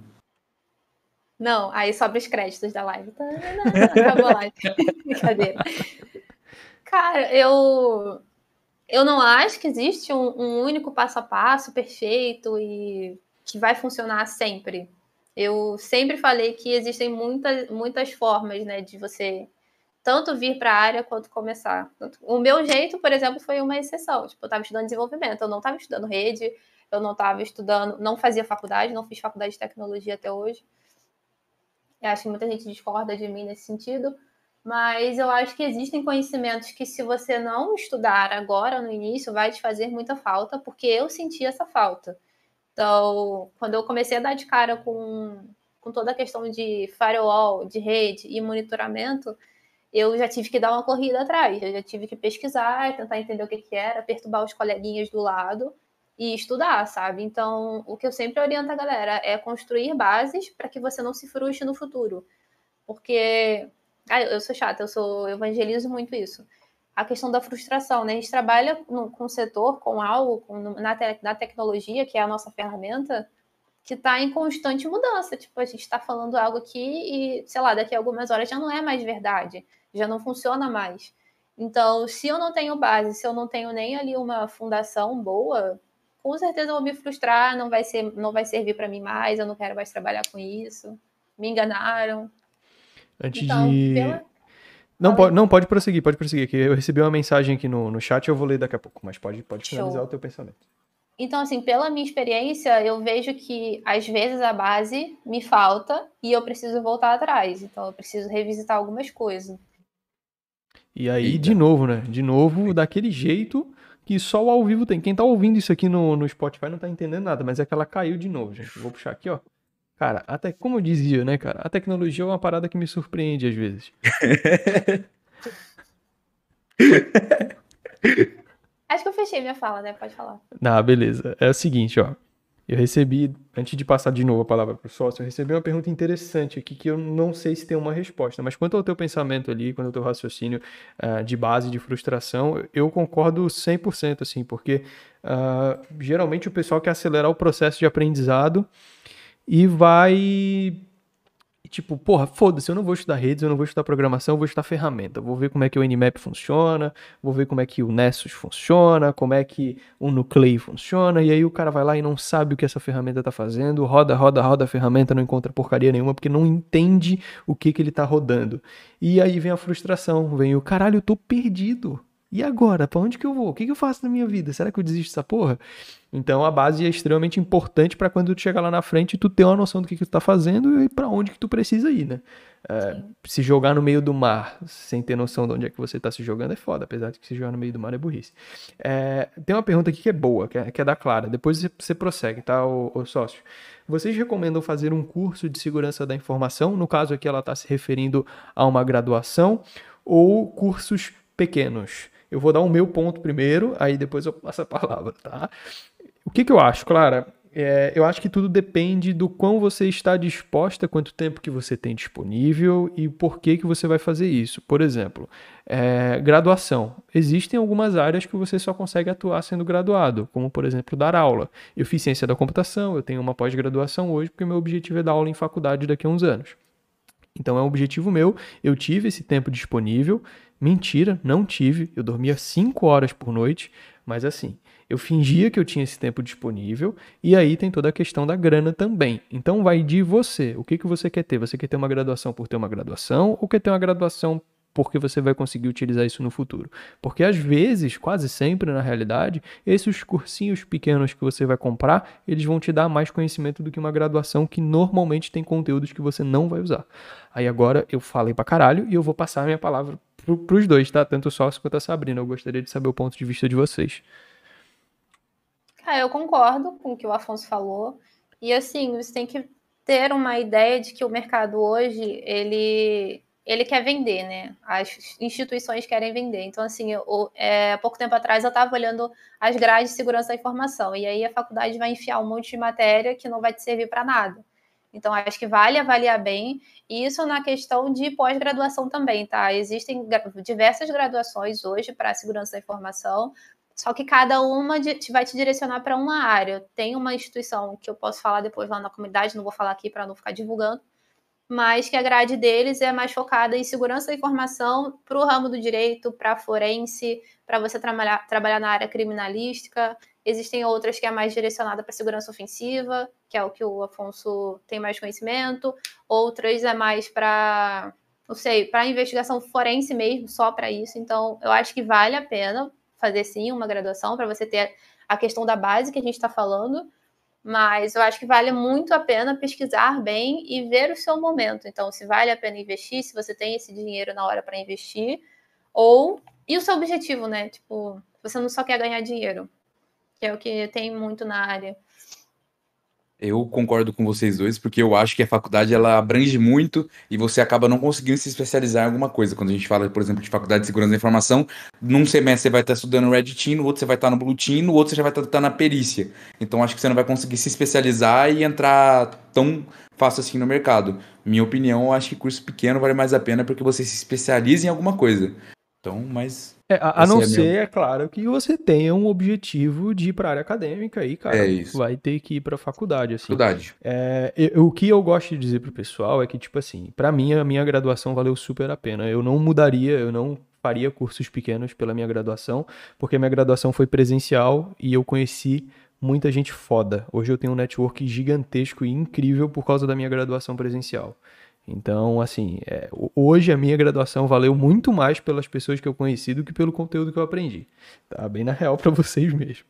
Não, aí sobra os créditos da live. Tá, acabou a live. Brincadeira. Cara, eu eu não acho que existe um, um único passo a passo perfeito e que vai funcionar sempre. Eu sempre falei que existem muitas, muitas formas, né, de você tanto vir para a área quanto começar. O meu jeito, por exemplo, foi uma exceção. Tipo, eu estava estudando desenvolvimento, eu não estava estudando rede, eu não estava estudando, não fazia faculdade, não fiz faculdade de tecnologia até hoje. Eu acho que muita gente discorda de mim nesse sentido, mas eu acho que existem conhecimentos que, se você não estudar agora, no início, vai te fazer muita falta, porque eu senti essa falta. Então, quando eu comecei a dar de cara com, com toda a questão de firewall, de rede e monitoramento, eu já tive que dar uma corrida atrás, eu já tive que pesquisar, tentar entender o que, que era, perturbar os coleguinhas do lado e estudar, sabe? Então, o que eu sempre oriento a galera é construir bases para que você não se frustre no futuro. Porque ah, eu sou chata, eu sou eu evangelizo muito isso a questão da frustração, né? A gente trabalha no, com o setor, com algo, com, na, te, na tecnologia, que é a nossa ferramenta, que está em constante mudança. Tipo, a gente está falando algo aqui e, sei lá, daqui a algumas horas já não é mais verdade, já não funciona mais. Então, se eu não tenho base, se eu não tenho nem ali uma fundação boa, com certeza eu vou me frustrar, não vai ser, não vai servir para mim mais, eu não quero mais trabalhar com isso. Me enganaram. Antes então, de pela... Não pode, não, pode prosseguir, pode prosseguir. Que eu recebi uma mensagem aqui no, no chat eu vou ler daqui a pouco, mas pode, pode finalizar Show. o teu pensamento. Então, assim, pela minha experiência, eu vejo que às vezes a base me falta e eu preciso voltar atrás. Então, eu preciso revisitar algumas coisas. E aí, Eita. de novo, né? De novo, daquele jeito que só o ao vivo tem. Quem tá ouvindo isso aqui no, no Spotify não tá entendendo nada, mas é que ela caiu de novo, gente. vou puxar aqui, ó. Cara, até como eu dizia, né, cara? A tecnologia é uma parada que me surpreende às vezes. Acho que eu fechei minha fala, né? Pode falar. Não, beleza. É o seguinte, ó. Eu recebi, antes de passar de novo a palavra para o sócio, eu recebi uma pergunta interessante aqui que eu não sei se tem uma resposta, mas quanto ao teu pensamento ali, quanto ao teu raciocínio uh, de base de frustração, eu concordo 100%, assim, porque uh, geralmente o pessoal quer acelerar o processo de aprendizado e vai. Tipo, porra, foda-se, eu não vou estudar redes, eu não vou estudar programação, eu vou estudar ferramenta. vou ver como é que o Nmap funciona, vou ver como é que o Nessus funciona, como é que o Nuclei funciona, e aí o cara vai lá e não sabe o que essa ferramenta tá fazendo, roda, roda, roda a ferramenta, não encontra porcaria nenhuma, porque não entende o que que ele tá rodando. E aí vem a frustração, vem o caralho, eu tô perdido. E agora? Para onde que eu vou? O que, que eu faço na minha vida? Será que eu desisto dessa porra? Então a base é extremamente importante para quando tu chegar lá na frente tu ter uma noção do que, que tu tá fazendo e para onde que tu precisa ir, né? É, se jogar no meio do mar sem ter noção de onde é que você tá se jogando é foda, apesar de que se jogar no meio do mar é burrice. É, tem uma pergunta aqui que é boa, que é, que é da Clara. Depois você, você prossegue, tá, o, o sócio? Vocês recomendam fazer um curso de segurança da informação? No caso aqui ela está se referindo a uma graduação ou cursos pequenos? Eu vou dar o meu ponto primeiro, aí depois eu passo a palavra, tá? O que, que eu acho, Clara? é, eu acho que tudo depende do quão você está disposta, quanto tempo que você tem disponível e por que, que você vai fazer isso. Por exemplo, é, graduação. Existem algumas áreas que você só consegue atuar sendo graduado, como por exemplo dar aula. Eu fiz ciência da computação, eu tenho uma pós-graduação hoje porque meu objetivo é dar aula em faculdade daqui a uns anos. Então é um objetivo meu, eu tive esse tempo disponível. Mentira, não tive. Eu dormia 5 horas por noite, mas assim, eu fingia que eu tinha esse tempo disponível, e aí tem toda a questão da grana também. Então vai de você. O que, que você quer ter? Você quer ter uma graduação por ter uma graduação, ou quer ter uma graduação porque você vai conseguir utilizar isso no futuro. Porque às vezes, quase sempre na realidade, esses cursinhos pequenos que você vai comprar, eles vão te dar mais conhecimento do que uma graduação que normalmente tem conteúdos que você não vai usar. Aí agora eu falei pra caralho e eu vou passar a minha palavra pro, pros dois, tá? Tanto o Sócio quanto a Sabrina. Eu gostaria de saber o ponto de vista de vocês. Ah, eu concordo com o que o Afonso falou. E assim, você tem que ter uma ideia de que o mercado hoje, ele, ele quer vender, né? As instituições querem vender. Então, assim, eu, é, pouco tempo atrás eu estava olhando as grades de segurança da informação. E aí a faculdade vai enfiar um monte de matéria que não vai te servir para nada. Então, acho que vale avaliar bem. E isso na questão de pós-graduação também, tá? Existem diversas graduações hoje para segurança da informação, só que cada uma vai te direcionar para uma área. Tem uma instituição que eu posso falar depois lá na comunidade, não vou falar aqui para não ficar divulgando, mas que a grade deles é mais focada em segurança da informação para o ramo do direito, para forense, para você trabalhar, trabalhar na área criminalística. Existem outras que é mais direcionada para segurança ofensiva, que é o que o Afonso tem mais conhecimento. Outras é mais para, não sei, para investigação forense mesmo, só para isso. Então, eu acho que vale a pena fazer sim uma graduação para você ter a questão da base que a gente está falando, mas eu acho que vale muito a pena pesquisar bem e ver o seu momento. Então, se vale a pena investir, se você tem esse dinheiro na hora para investir, ou e o seu objetivo, né? Tipo, você não só quer ganhar dinheiro, que é o que tem muito na área. Eu concordo com vocês dois, porque eu acho que a faculdade ela abrange muito e você acaba não conseguindo se especializar em alguma coisa. Quando a gente fala, por exemplo, de faculdade de segurança da informação, num semestre você vai estar estudando Red Team, no outro você vai estar no Blue Team, no outro você já vai estar na perícia. Então acho que você não vai conseguir se especializar e entrar tão fácil assim no mercado. Minha opinião, eu acho que curso pequeno vale mais a pena porque você se especializa em alguma coisa. Então, mas. É, a, a não é ser, é claro, que você tenha um objetivo de ir para a área acadêmica aí, cara. É. Vai ter que ir para a faculdade, assim. Faculdade. É, eu, o que eu gosto de dizer pro pessoal é que, tipo assim, para mim, a minha graduação valeu super a pena. Eu não mudaria, eu não faria cursos pequenos pela minha graduação, porque a minha graduação foi presencial e eu conheci muita gente foda. Hoje eu tenho um network gigantesco e incrível por causa da minha graduação presencial. Então, assim, é, hoje a minha graduação valeu muito mais pelas pessoas que eu conheci do que pelo conteúdo que eu aprendi. Tá bem na real para vocês mesmo.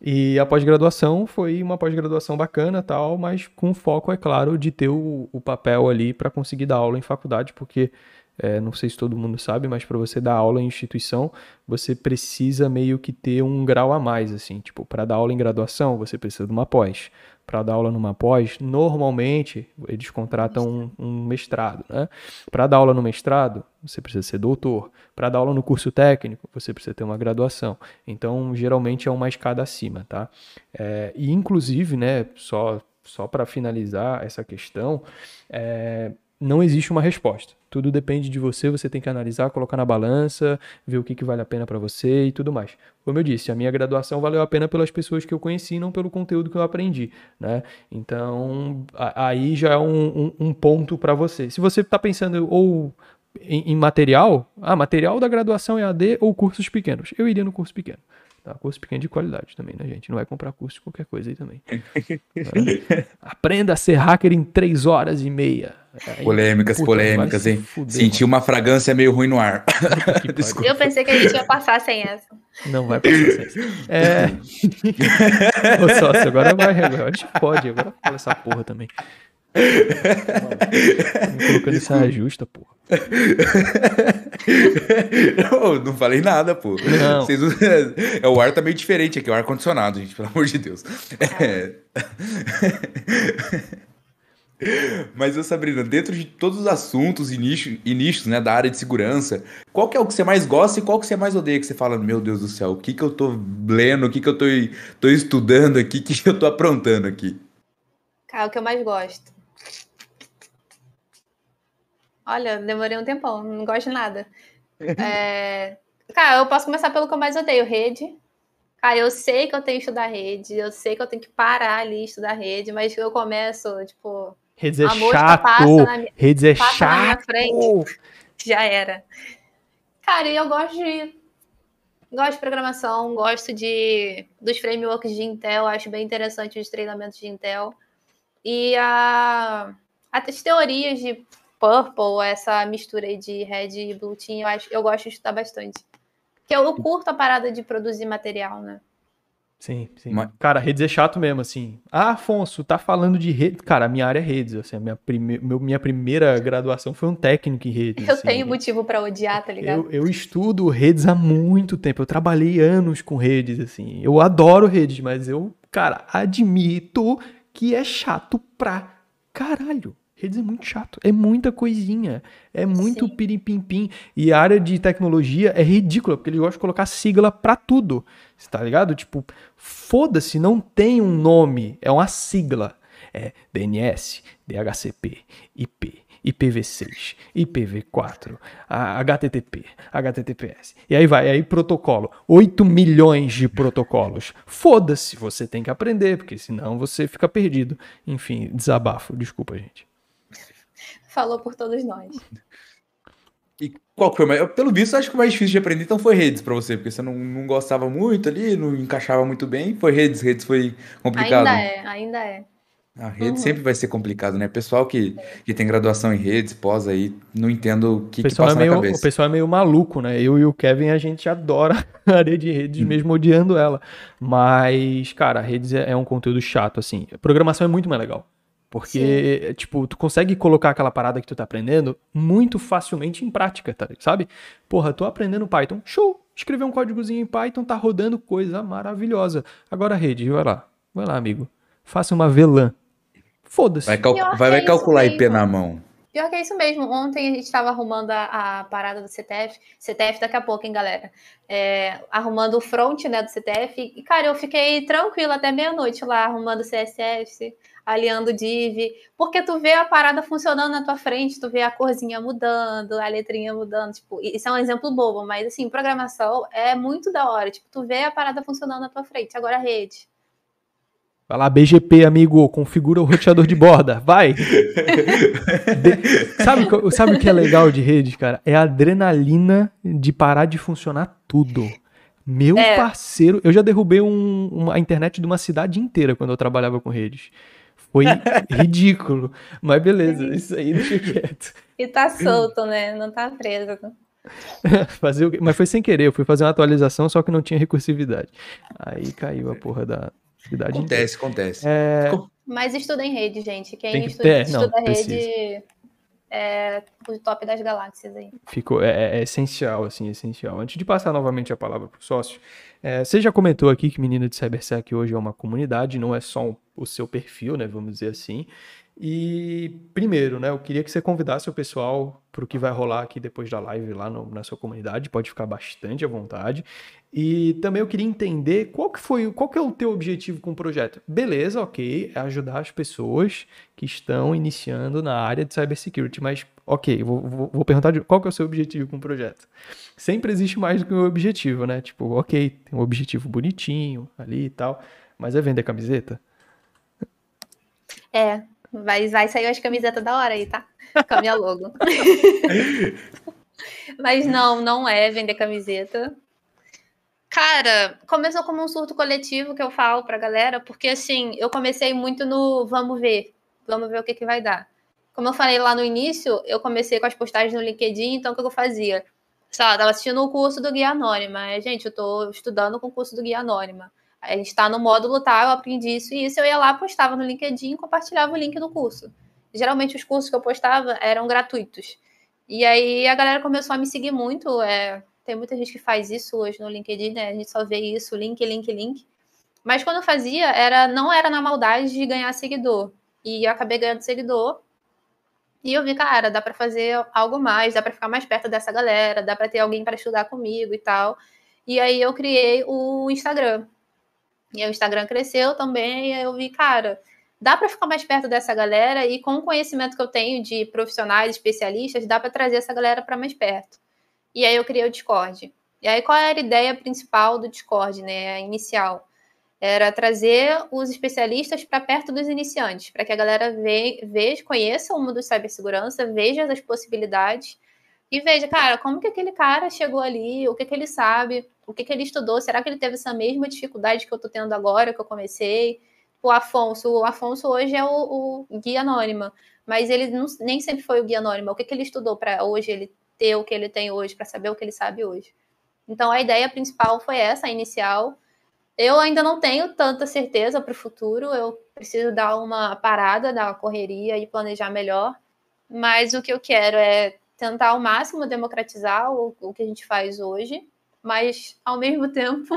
E a pós-graduação foi uma pós-graduação bacana, tal, mas com foco, é claro, de ter o, o papel ali para conseguir dar aula em faculdade, porque é, não sei se todo mundo sabe, mas para você dar aula em instituição, você precisa meio que ter um grau a mais, assim, tipo, para dar aula em graduação, você precisa de uma pós para dar aula numa pós, normalmente eles contratam um, um mestrado. Né? Para dar aula no mestrado, você precisa ser doutor. Para dar aula no curso técnico, você precisa ter uma graduação. Então, geralmente é uma escada acima. Tá? É, e, inclusive, né, só, só para finalizar essa questão, é, não existe uma resposta. Tudo depende de você, você tem que analisar, colocar na balança, ver o que, que vale a pena para você e tudo mais. Como eu disse, a minha graduação valeu a pena pelas pessoas que eu conheci, não pelo conteúdo que eu aprendi, né? Então, aí já é um, um, um ponto para você. Se você está pensando ou em, em, material, ah, material da graduação é AD ou cursos pequenos, eu iria no curso pequeno. Tá? Curso pequeno de qualidade também, né, gente? Não vai comprar curso de qualquer coisa aí também. Aprenda a ser hacker em 3 horas e meia. Aí, polêmicas, puta, polêmicas, hein? Fuder, Senti uma fragrância meio ruim no ar. Eu pensei que a gente ia passar sem essa. Não vai passar sem essa. É. Ô, sócio, agora vai, agora a gente pode, agora fala essa porra também. Mano, colocando isso justa, porra. não, não falei nada, pô. Não. Vocês, é, o ar tá meio diferente aqui, o ar condicionado, gente, pelo amor de Deus. É. Mas, Sabrina, dentro de todos os assuntos e nichos, e nichos né, da área de segurança, qual que é o que você mais gosta e qual que você mais odeia? Que você fala, meu Deus do céu, o que que eu tô lendo, o que que eu tô, tô estudando aqui, o que que eu tô aprontando aqui? Cara, o que eu mais gosto. Olha, demorei um tempão, não gosto de nada. É... Cara, eu posso começar pelo que eu mais odeio, rede. Cara, eu sei que eu tenho que estudar rede, eu sei que eu tenho que parar ali e estudar rede, mas eu começo, tipo, Redes é chato. Redes é chato. Frente, já era. Cara, eu gosto de gosto de programação, gosto de dos frameworks de Intel, acho bem interessante os treinamentos de Intel. E a, as teorias de Purple, essa mistura aí de Red e Blue Team, eu, acho, eu gosto de estudar bastante. Porque eu curto a parada de produzir material, né? Sim, sim. Mas... Cara, redes é chato mesmo, assim. Ah, Afonso, tá falando de redes. Cara, a minha área é redes. Assim, a minha, prime... Meu, minha primeira graduação foi um técnico em redes. Eu assim. tenho motivo para odiar, tá ligado? Eu, eu estudo redes há muito tempo. Eu trabalhei anos com redes, assim. Eu adoro redes, mas eu, cara, admito que é chato pra caralho. Redes é muito chato, é muita coisinha, é muito piripimpim. E a área de tecnologia é ridícula, porque eles gostam de colocar sigla pra tudo, tá ligado? Tipo, foda-se, não tem um nome, é uma sigla. É DNS, DHCP, IP, IPv6, IPv4, HTTP, HTTPS. E aí vai, aí protocolo. 8 milhões de protocolos. Foda-se, você tem que aprender, porque senão você fica perdido. Enfim, desabafo, desculpa, gente falou por todos nós. E qual foi mais? Pelo visto, acho que o mais difícil de aprender então foi redes para você, porque você não, não gostava muito ali, não encaixava muito bem. Foi redes, redes foi complicado. Ainda é, ainda é. A rede uhum. sempre vai ser complicado, né? Pessoal que, que tem graduação em redes, pós aí, não entendo o que, que passa é meio, na cabeça. O pessoal é meio maluco, né? Eu e o Kevin, a gente adora a área de redes, uhum. mesmo odiando ela. Mas, cara, redes é, é um conteúdo chato, assim. A programação é muito mais legal. Porque, Sim. tipo, tu consegue colocar aquela parada que tu tá aprendendo muito facilmente em prática, tá, sabe? Porra, tô aprendendo Python, show! Escrever um códigozinho em Python tá rodando coisa maravilhosa. Agora, rede, vai lá. Vai lá, amigo. Faça uma VLAN. Foda-se. Vai, cal vai, vai é calcular IP na mão. Pior que é isso mesmo. Ontem a gente estava arrumando a, a, parada do CTF. CTF daqui a pouco, hein, galera? É, arrumando o front né, do CTF. E, cara, eu fiquei tranquila até meia-noite lá, arrumando CSS, aliando div, porque tu vê a parada funcionando na tua frente, tu vê a corzinha mudando, a letrinha mudando, tipo, isso é um exemplo bobo, mas assim, programação é muito da hora, tipo, tu vê a parada funcionando na tua frente, agora a rede. Vai lá, BGP, amigo, configura o roteador de borda, vai! de... sabe, sabe o que é legal de rede, cara? É a adrenalina de parar de funcionar tudo. Meu é. parceiro, eu já derrubei um, uma, a internet de uma cidade inteira quando eu trabalhava com redes. Foi ridículo. Mas beleza, isso aí deixa quieto. E tá solto, né? Não tá preso. fazer o... Mas foi sem querer, eu fui fazer uma atualização, só que não tinha recursividade. Aí caiu a porra da cidade. Acontece, inteira. acontece. É... Mas estuda em rede, gente. Quem estuda, ter... estuda não, rede é o top das galáxias aí. Ficou, é, é, essencial, assim, essencial. Antes de passar novamente a palavra pro sócio, é, você já comentou aqui que Menina de Cybersec hoje é uma comunidade, não é só um o seu perfil, né, vamos dizer assim. E primeiro, né, eu queria que você convidasse o pessoal para o que vai rolar aqui depois da live lá no, na sua comunidade, pode ficar bastante à vontade. E também eu queria entender qual que foi, qual que é o teu objetivo com o projeto. Beleza, ok, é ajudar as pessoas que estão iniciando na área de cybersecurity, mas ok, vou, vou, vou perguntar de, qual que é o seu objetivo com o projeto. Sempre existe mais do que um objetivo, né? Tipo, ok, tem um objetivo bonitinho ali e tal, mas é vender camiseta? É, vai, vai sair as camisetas da hora aí, tá? Com a minha logo. Mas não, não é vender camiseta. Cara, começou como um surto coletivo que eu falo pra galera, porque assim, eu comecei muito no vamos ver, vamos ver o que, que vai dar. Como eu falei lá no início, eu comecei com as postagens no LinkedIn, então o que eu fazia? Sei lá, tava assistindo o curso do Guia Anônima. Gente, eu tô estudando com o curso do Guia Anônima. A gente está no módulo tal, eu aprendi isso e isso. Eu ia lá, postava no LinkedIn e compartilhava o link no curso. Geralmente os cursos que eu postava eram gratuitos. E aí a galera começou a me seguir muito. É, tem muita gente que faz isso hoje no LinkedIn, né? A gente só vê isso, link, link, link. Mas quando eu fazia, era, não era na maldade de ganhar seguidor. E eu acabei ganhando seguidor. E eu vi, cara, dá para fazer algo mais, dá para ficar mais perto dessa galera, dá para ter alguém para estudar comigo e tal. E aí eu criei o Instagram. E aí o Instagram cresceu também, e aí eu vi, cara, dá para ficar mais perto dessa galera e com o conhecimento que eu tenho de profissionais, especialistas, dá para trazer essa galera para mais perto. E aí eu criei o Discord. E aí qual era a ideia principal do Discord, né, a inicial? Era trazer os especialistas para perto dos iniciantes, para que a galera veja, conheça o mundo de cibersegurança, veja as possibilidades e veja, cara, como que aquele cara chegou ali, o que, que ele sabe, o que, que ele estudou, será que ele teve essa mesma dificuldade que eu estou tendo agora, que eu comecei? O Afonso, o Afonso hoje é o, o guia anônima, mas ele não, nem sempre foi o guia anônima. O que, que ele estudou para hoje ele ter o que ele tem hoje, para saber o que ele sabe hoje? Então a ideia principal foi essa, a inicial, eu ainda não tenho tanta certeza para o futuro, eu preciso dar uma parada da correria e planejar melhor, mas o que eu quero é tentar ao máximo democratizar o, o que a gente faz hoje, mas ao mesmo tempo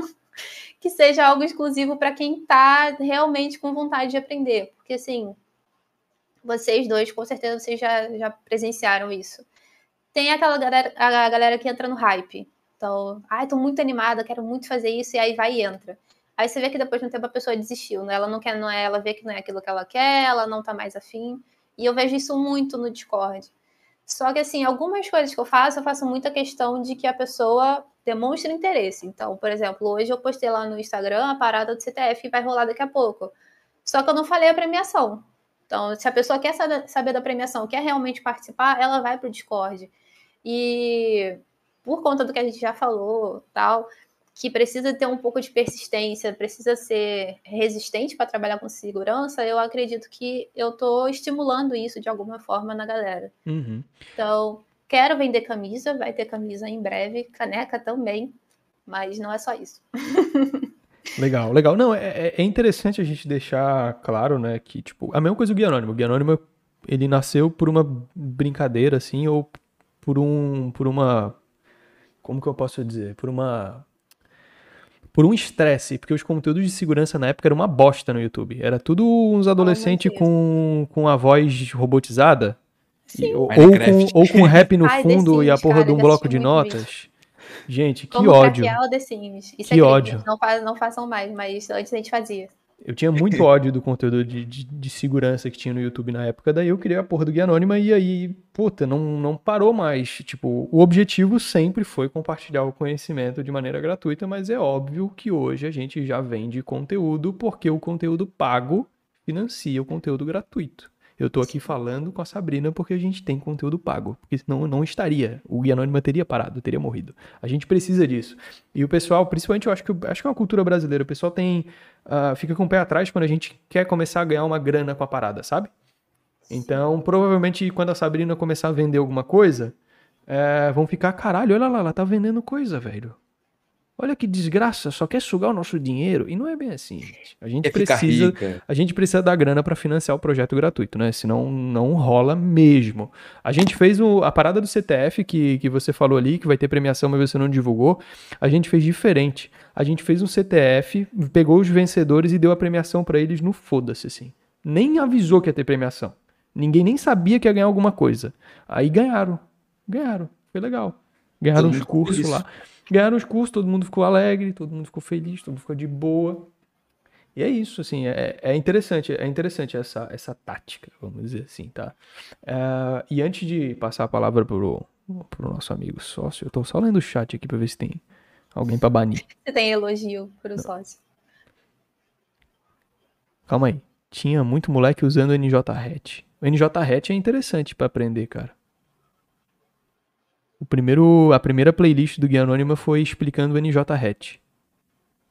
que seja algo exclusivo para quem está realmente com vontade de aprender, porque assim, vocês dois, com certeza vocês já, já presenciaram isso. Tem aquela galera, a galera que entra no hype. Então, ai, ah, tô muito animada, quero muito fazer isso, e aí vai e entra. Aí você vê que depois de um tempo a pessoa desistiu, né? Ela não quer, não é, ela vê que não é aquilo que ela quer, ela não tá mais afim. E eu vejo isso muito no Discord. Só que assim, algumas coisas que eu faço, eu faço muita questão de que a pessoa demonstre interesse. Então, por exemplo, hoje eu postei lá no Instagram a parada do CTF que vai rolar daqui a pouco. Só que eu não falei a premiação. Então, se a pessoa quer saber da premiação, quer realmente participar, ela vai pro Discord. E por conta do que a gente já falou, tal, que precisa ter um pouco de persistência, precisa ser resistente para trabalhar com segurança, eu acredito que eu estou estimulando isso de alguma forma na galera. Uhum. Então, quero vender camisa, vai ter camisa em breve, caneca também, mas não é só isso. Legal, legal. Não, é, é, é interessante a gente deixar claro, né, que, tipo, a mesma coisa do Guia Anônimo. O Guia Anônimo, ele nasceu por uma brincadeira, assim, ou por um, por uma, como que eu posso dizer? Por uma por um estresse, porque os conteúdos de segurança na época eram uma bosta no YouTube. Era tudo uns adolescentes com, com a voz robotizada. E, ou, com, ou com rap no Ai, fundo Sims, e a porra cara, de um bloco de notas. Gente, que Como ódio. The Sims. Isso que é ódio. Não, não façam mais, mas antes a gente fazia. Eu tinha muito ódio do conteúdo de, de, de, segurança que tinha no YouTube na época, daí eu criei a porra do Guia Anônima e aí, puta, não, não parou mais. Tipo, o objetivo sempre foi compartilhar o conhecimento de maneira gratuita, mas é óbvio que hoje a gente já vende conteúdo porque o conteúdo pago financia o conteúdo gratuito. Eu tô aqui falando com a Sabrina porque a gente tem conteúdo pago. Porque senão não estaria. O Guia Anônima teria parado, teria morrido. A gente precisa disso. E o pessoal, principalmente, eu acho que, acho que é uma cultura brasileira. O pessoal tem. Uh, fica com o pé atrás quando a gente quer começar a ganhar uma grana com a parada, sabe? Então, provavelmente, quando a Sabrina começar a vender alguma coisa, é, vão ficar, caralho, olha lá, ela tá vendendo coisa, velho. Olha que desgraça, só quer sugar o nosso dinheiro. E não é bem assim, gente. A gente precisa, a gente precisa dar grana para financiar o projeto gratuito, né? Senão não rola mesmo. A gente fez o, a parada do CTF que, que você falou ali, que vai ter premiação, mas você não divulgou. A gente fez diferente. A gente fez um CTF, pegou os vencedores e deu a premiação para eles no foda-se, assim. Nem avisou que ia ter premiação. Ninguém nem sabia que ia ganhar alguma coisa. Aí ganharam. Ganharam. Foi legal. Ganharam os cursos lá. Ganharam os cursos, todo mundo ficou alegre, todo mundo ficou feliz, todo mundo ficou de boa. E é isso, assim, é, é interessante, é interessante essa, essa tática, vamos dizer assim, tá? Uh, e antes de passar a palavra pro, pro nosso amigo sócio, eu tô só lendo o chat aqui pra ver se tem alguém pra banir. Você tem elogio pro Não. sócio. Calma aí. Tinha muito moleque usando o NJ-RET. O NJ-RET é interessante para aprender, cara. Primeiro, a primeira playlist do Guia Anônima foi explicando o NJ-RET.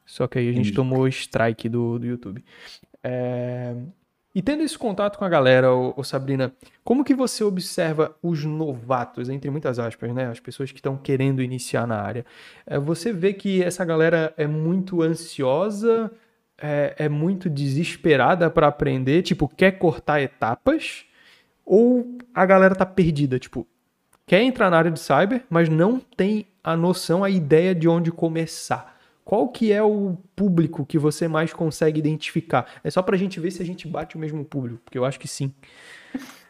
Só que aí a gente tomou strike do, do YouTube. É... E tendo esse contato com a galera, ô, ô, Sabrina, como que você observa os novatos, entre muitas aspas, né? As pessoas que estão querendo iniciar na área. É, você vê que essa galera é muito ansiosa, é, é muito desesperada para aprender, tipo, quer cortar etapas? Ou a galera tá perdida, tipo, quer entrar na área de cyber, mas não tem a noção, a ideia de onde começar. qual que é o público que você mais consegue identificar? É só pra gente ver se a gente bate o mesmo público, porque eu acho que sim.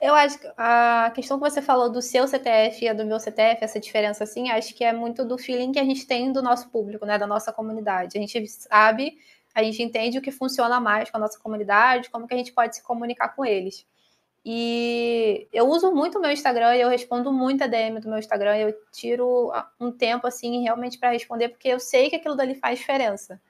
Eu acho que a questão que você falou do seu CTF e do meu CTF, essa diferença assim, acho que é muito do feeling que a gente tem do nosso público, né, da nossa comunidade. A gente sabe, a gente entende o que funciona mais com a nossa comunidade, como que a gente pode se comunicar com eles. E eu uso muito o meu Instagram, eu respondo muito a DM do meu Instagram, eu tiro um tempo assim realmente para responder, porque eu sei que aquilo dali faz diferença.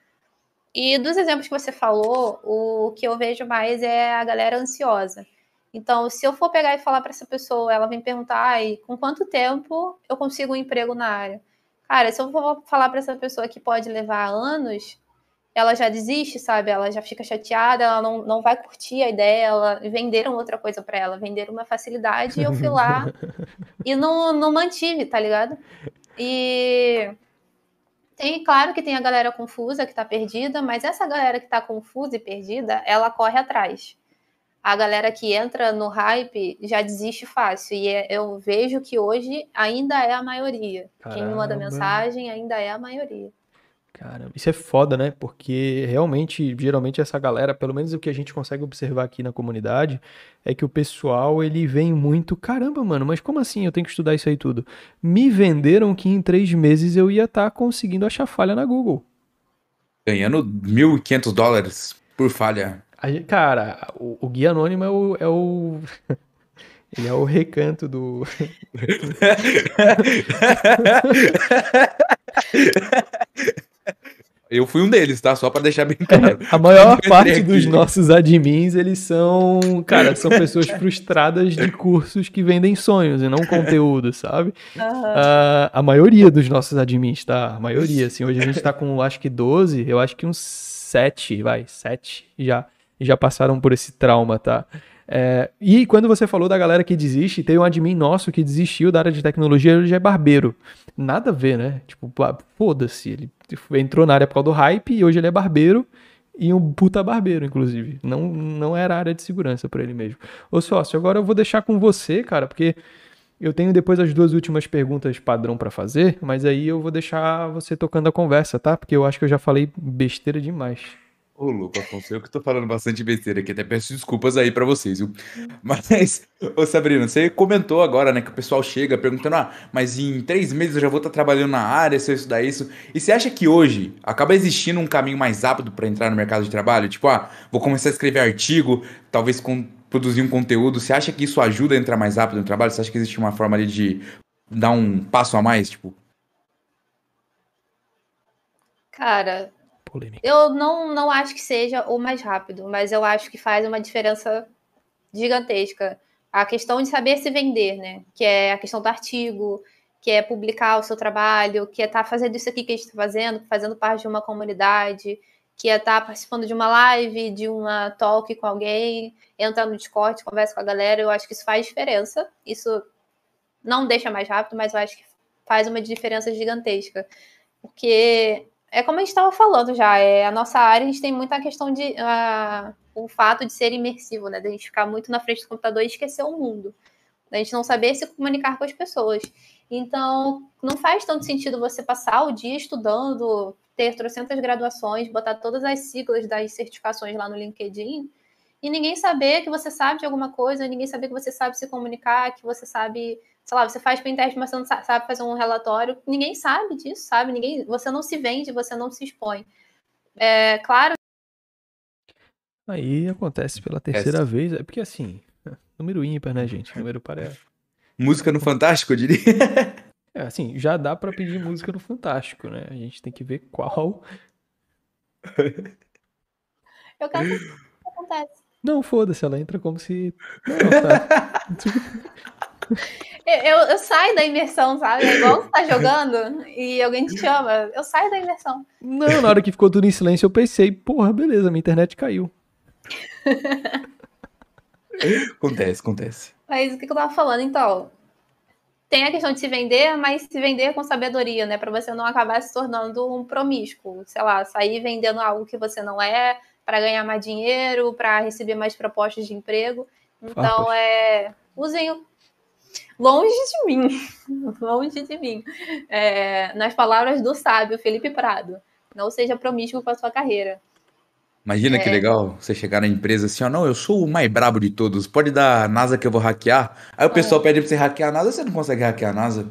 E dos exemplos que você falou, o que eu vejo mais é a galera ansiosa. Então, se eu for pegar e falar para essa pessoa, ela vem perguntar, com quanto tempo eu consigo um emprego na área? Cara, se eu for falar para essa pessoa que pode levar anos, ela já desiste, sabe? Ela já fica chateada, ela não, não vai curtir a ideia, ela, venderam outra coisa para ela, venderam uma facilidade e eu fui lá e não, não mantive, tá ligado? E tem, claro que tem a galera confusa que tá perdida, mas essa galera que tá confusa e perdida, ela corre atrás a galera que entra no hype já desiste fácil. E é, eu vejo que hoje ainda é a maioria. Caramba. Quem me manda mensagem ainda é a maioria. Caramba, isso é foda, né? Porque realmente, geralmente essa galera, pelo menos o que a gente consegue observar aqui na comunidade, é que o pessoal, ele vem muito, caramba, mano, mas como assim eu tenho que estudar isso aí tudo? Me venderam que em três meses eu ia estar tá conseguindo achar falha na Google. Ganhando 1.500 dólares por falha. Gente, cara, o, o, guia anônimo é o, é o. Ele é o recanto do. Eu fui um deles, tá? Só para deixar bem claro. A maior parte dos nossos admins, eles são, cara, são pessoas frustradas de cursos que vendem sonhos e não conteúdo, sabe? Uhum. Uh, a maioria dos nossos admins, tá? A maioria, assim, hoje a gente tá com, acho que 12, eu acho que uns 7, vai, 7 já já passaram por esse trauma, tá? É, e quando você falou da galera que desiste, tem um admin nosso que desistiu da área de tecnologia, ele já é barbeiro. Nada a ver, né? Tipo, foda-se, ele entrou na área por causa do hype e hoje ele é barbeiro e um puta barbeiro, inclusive. Não, não era área de segurança para ele mesmo. Ô sócio, agora eu vou deixar com você, cara, porque eu tenho depois as duas últimas perguntas padrão para fazer, mas aí eu vou deixar você tocando a conversa, tá? Porque eu acho que eu já falei besteira demais. Ô, louco, Afonso, eu que tô falando bastante besteira aqui, até peço desculpas aí para vocês, viu? Mas, ô Sabrina, você comentou agora, né, que o pessoal chega perguntando, ah, mas em três meses eu já vou estar tá trabalhando na área, se eu estudar isso. E você acha que hoje acaba existindo um caminho mais rápido para entrar no mercado de trabalho? Tipo, ah, vou começar a escrever artigo, talvez com, produzir um conteúdo. Você acha que isso ajuda a entrar mais rápido no trabalho? Você acha que existe uma forma ali de dar um passo a mais, tipo? Cara, polêmica. Eu não, não acho que seja o mais rápido, mas eu acho que faz uma diferença gigantesca. A questão de saber se vender, né? Que é a questão do artigo, que é publicar o seu trabalho, que é estar tá fazendo isso aqui que a gente está fazendo, fazendo parte de uma comunidade, que é estar tá participando de uma live, de uma talk com alguém, entrar no Discord, conversa com a galera. Eu acho que isso faz diferença. Isso não deixa mais rápido, mas eu acho que faz uma diferença gigantesca. Porque é como a gente estava falando já, é, a nossa área a gente tem muita questão de uh, o fato de ser imersivo, né? De a gente ficar muito na frente do computador e esquecer o mundo. Da gente não saber se comunicar com as pessoas. Então, não faz tanto sentido você passar o dia estudando, ter trocentas graduações, botar todas as siglas das certificações lá no LinkedIn e ninguém saber que você sabe de alguma coisa, ninguém saber que você sabe se comunicar, que você sabe sei lá, você faz pentest, mas você não sabe fazer um relatório. Ninguém sabe disso, sabe? Ninguém, você não se vende, você não se expõe. É claro. Aí acontece pela terceira Essa. vez, é porque assim, número ímpar, né, gente? Número par é... Música no Fantástico, eu diria. É, assim, já dá para pedir música no Fantástico, né? A gente tem que ver qual. Eu quero que acontece. Não, foda-se, ela entra como se. Não, tá. Eu, eu, saio da imersão, sabe? É igual você tá jogando e alguém te chama. Eu saio da imersão. Não, na hora que ficou tudo em silêncio, eu pensei, porra, beleza, minha internet caiu. acontece, acontece. Mas o que eu tava falando, então? Tem a questão de se vender, mas se vender com sabedoria, né? Pra você não acabar se tornando um promíscuo. Sei lá, sair vendendo algo que você não é, para ganhar mais dinheiro, para receber mais propostas de emprego. Então, é. Usem Longe de mim, longe de mim. É, nas palavras do sábio Felipe Prado, não seja promíscuo com a sua carreira. Imagina é. que legal você chegar na empresa assim, ó, não, eu sou o mais brabo de todos, pode dar a NASA que eu vou hackear. Aí o é. pessoal pede pra você hackear a NASA, você não consegue hackear a NASA.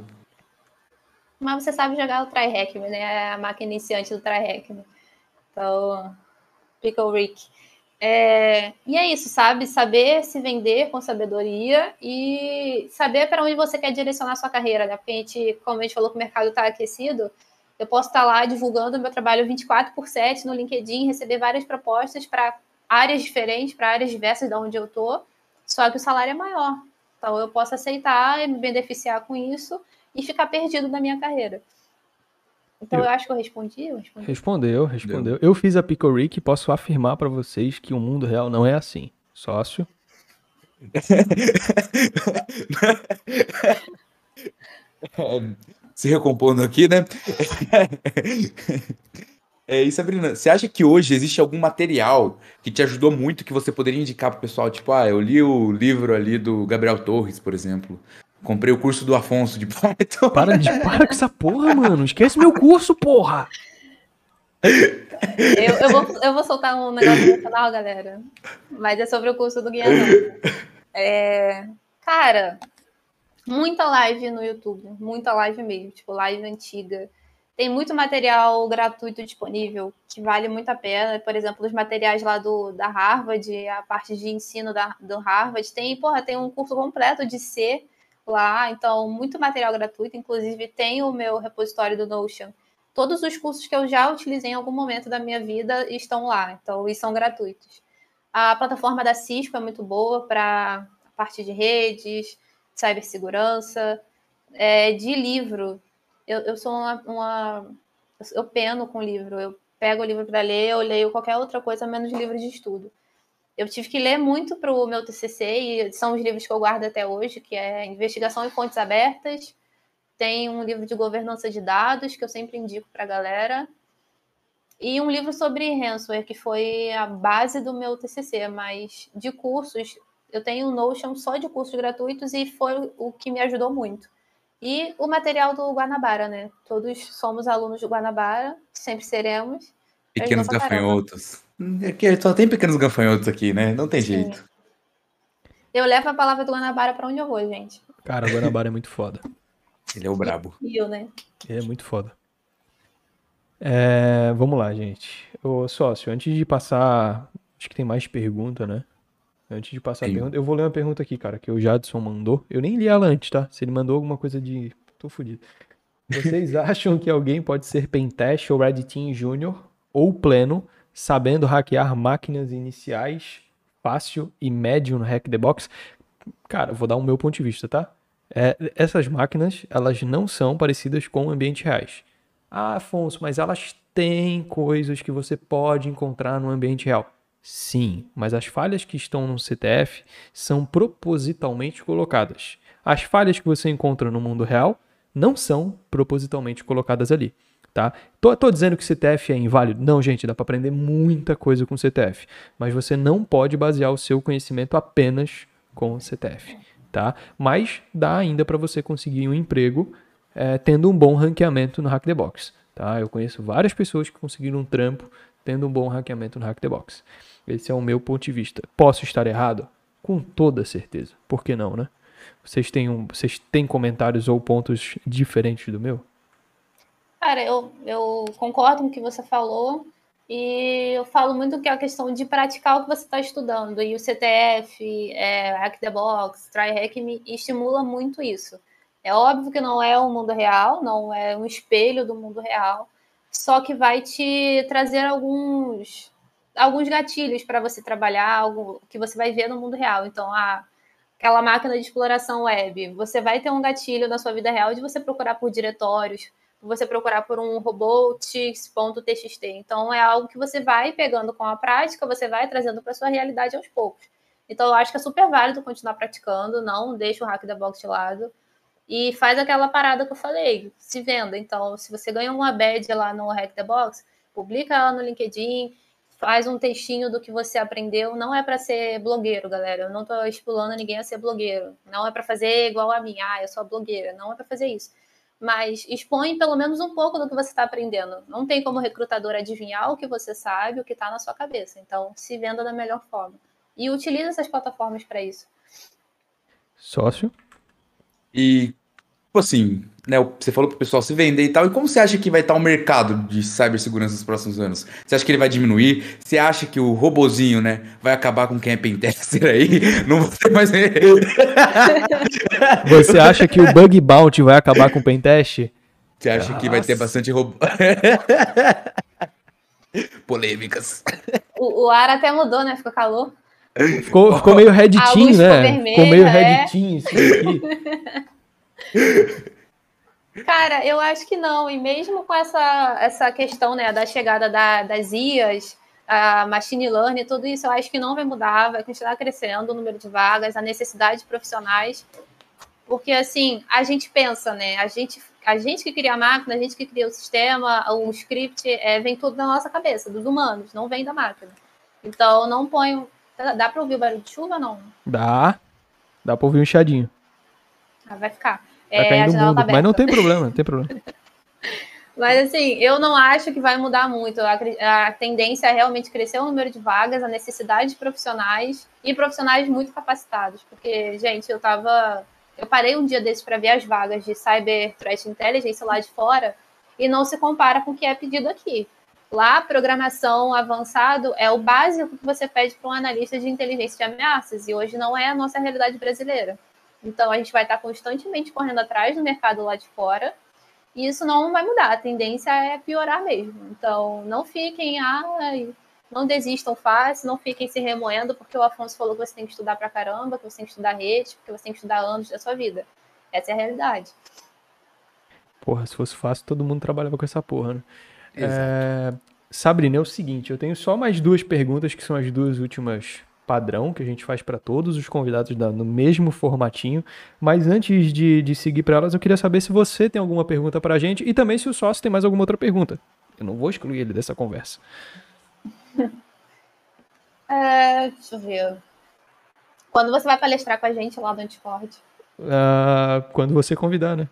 Mas você sabe jogar o TryHackme, né? É a máquina iniciante do TryHackme. Então, Pickle Rick. É, e é isso, sabe? Saber se vender com sabedoria e saber para onde você quer direcionar sua carreira, né? Porque a gente, como a gente falou que o mercado está aquecido, eu posso estar lá divulgando meu trabalho 24 por 7 no LinkedIn, receber várias propostas para áreas diferentes, para áreas diversas de onde eu estou, só que o salário é maior. Então eu posso aceitar e me beneficiar com isso e ficar perdido na minha carreira. Então eu, eu acho que eu respondi, eu respondi. Respondeu, respondeu. Eu fiz a Pico Rick e posso afirmar para vocês que o mundo real não é assim. Sócio. se recompondo aqui, né? É, e Sabrina, você acha que hoje existe algum material que te ajudou muito que você poderia indicar pro pessoal? Tipo, ah, eu li o livro ali do Gabriel Torres, por exemplo. Comprei o curso do Afonso de Python. Para de para com essa porra, mano. Esquece meu curso, porra. Eu, eu, vou, eu vou soltar um negócio no canal, galera. Mas é sobre o curso do Guianão. É, cara, muita live no YouTube, muita live mesmo, tipo live antiga. Tem muito material gratuito disponível que vale muito a pena. Por exemplo, os materiais lá do, da Harvard, a parte de ensino da, do Harvard. Tem, porra, tem um curso completo de C lá, então muito material gratuito. Inclusive, tem o meu repositório do Notion. Todos os cursos que eu já utilizei em algum momento da minha vida estão lá, então, e são gratuitos. A plataforma da Cisco é muito boa para a parte de redes, cibersegurança, é, de livro. Eu, eu sou uma, uma, Eu peno com livro. Eu pego o livro para ler, eu leio qualquer outra coisa menos livro de estudo. Eu tive que ler muito para o meu TCC, e são os livros que eu guardo até hoje, que é Investigação em Fontes Abertas. Tem um livro de governança de dados, que eu sempre indico para a galera. E um livro sobre ransomware, que foi a base do meu TCC, mas de cursos, eu tenho o Notion só de cursos gratuitos e foi o que me ajudou muito. E o material do Guanabara, né? Todos somos alunos do Guanabara, sempre seremos. Pequenos gafanhotos. É que só tem pequenos gafanhotos aqui, né? Não tem Sim. jeito. Eu levo a palavra do Guanabara para onde eu vou, gente. Cara, o Guanabara é muito foda. Ele é o brabo. E eu, né? Ele é muito foda. É, vamos lá, gente. Ô, sócio, antes de passar. Acho que tem mais pergunta, né? Antes de passar Sim. a pergunta, eu vou ler uma pergunta aqui, cara, que o Jadson mandou. Eu nem li ela antes, tá? Se ele mandou alguma coisa de. Tô fudido. Vocês acham que alguém pode ser Pentest ou Red Team Júnior ou pleno, sabendo hackear máquinas iniciais fácil e médio no Hack the Box? Cara, vou dar o meu ponto de vista, tá? É, essas máquinas, elas não são parecidas com ambientes reais. Ah, Afonso, mas elas têm coisas que você pode encontrar no ambiente real. Sim, mas as falhas que estão no CTF são propositalmente colocadas. As falhas que você encontra no mundo real não são propositalmente colocadas ali. Tá? Tô, tô dizendo que CTF é inválido? Não, gente, dá para aprender muita coisa com CTF, mas você não pode basear o seu conhecimento apenas com CTF, tá? Mas dá ainda para você conseguir um emprego é, tendo um bom ranqueamento no Hack the Box, tá? Eu conheço várias pessoas que conseguiram um trampo tendo um bom ranqueamento no Hack the Box. Esse é o meu ponto de vista. Posso estar errado? Com toda certeza. Por que não, né? Vocês têm, um, vocês têm comentários ou pontos diferentes do meu? Cara, eu, eu concordo com o que você falou. E eu falo muito que é a questão de praticar o que você está estudando. E o CTF, é, Hack the Box, TryHack me estimula muito isso. É óbvio que não é o mundo real, não é um espelho do mundo real, só que vai te trazer alguns alguns gatilhos para você trabalhar, algo que você vai ver no mundo real. Então, a, aquela máquina de exploração web, você vai ter um gatilho na sua vida real de você procurar por diretórios, você procurar por um robotics.txt. Então, é algo que você vai pegando com a prática, você vai trazendo para sua realidade aos poucos. Então, eu acho que é super válido continuar praticando, não deixa o hack da box de lado. E faz aquela parada que eu falei, se venda. Então, se você ganha uma badge lá no Hack the Box, publica ela no LinkedIn, faz um textinho do que você aprendeu. Não é para ser blogueiro, galera. Eu não tô estipulando ninguém a ser blogueiro. Não é para fazer igual a mim. Ah, eu sou blogueira. Não é para fazer isso. Mas expõe pelo menos um pouco do que você está aprendendo. Não tem como recrutador adivinhar o que você sabe, o que está na sua cabeça. Então, se venda da melhor forma. E utilize essas plataformas para isso. Sócio? E tipo assim, né, você falou pro pessoal se vender e tal, e como você acha que vai estar o mercado de cibersegurança nos próximos anos? Você acha que ele vai diminuir? Você acha que o robozinho, né, vai acabar com quem é pentester aí? Não vai ter mais... você acha que o bug bounty vai acabar com o pentest? Você acha Nossa. que vai ter bastante robô... Polêmicas. O, o, ar até mudou, né? Ficou calor. Ficou, ficou meio redtinho, né? Ficou, ficou meio é. redtinho isso aqui. Cara, eu acho que não. E mesmo com essa, essa questão né, da chegada da, das IAs, a machine learning, tudo isso, eu acho que não vai mudar, vai continuar crescendo o número de vagas, a necessidade de profissionais. Porque, assim, a gente pensa, né? A gente, a gente que cria a máquina, a gente que cria o sistema, o script, é, vem tudo da nossa cabeça, dos humanos, não vem da máquina. Então, não ponho. Dá para ouvir o barulho de chuva não? Dá. Dá para ouvir um chadinho. Ah, vai ficar. Tá é, caindo mundo, tá mas não tem problema, não tem problema. Mas assim, eu não acho que vai mudar muito. A, a, tendência é realmente crescer o número de vagas, a necessidade de profissionais e profissionais muito capacitados. Porque, gente, eu tava. Eu parei um dia desses para ver as vagas de Cyber Threat Intelligence lá de fora e não se compara com o que é pedido aqui. Lá, programação avançado é o básico que você pede para um analista de inteligência de ameaças, e hoje não é a nossa realidade brasileira. Então a gente vai estar constantemente correndo atrás do mercado lá de fora. E isso não vai mudar, a tendência é piorar mesmo. Então não fiquem, ai, não desistam fácil, não fiquem se remoendo, porque o Afonso falou que você tem que estudar pra caramba, que você tem que estudar rede, porque você tem que estudar anos da sua vida. Essa é a realidade. Porra, se fosse fácil, todo mundo trabalhava com essa porra, né? É... Sabrina, é o seguinte, eu tenho só mais duas perguntas, que são as duas últimas padrão que a gente faz para todos os convidados da, no mesmo formatinho. Mas antes de, de seguir para elas, eu queria saber se você tem alguma pergunta para a gente e também se o sócio tem mais alguma outra pergunta. Eu não vou excluir ele dessa conversa. É, deixa eu ver. Quando você vai palestrar com a gente lá no Discord? Uh, quando você convidar, né?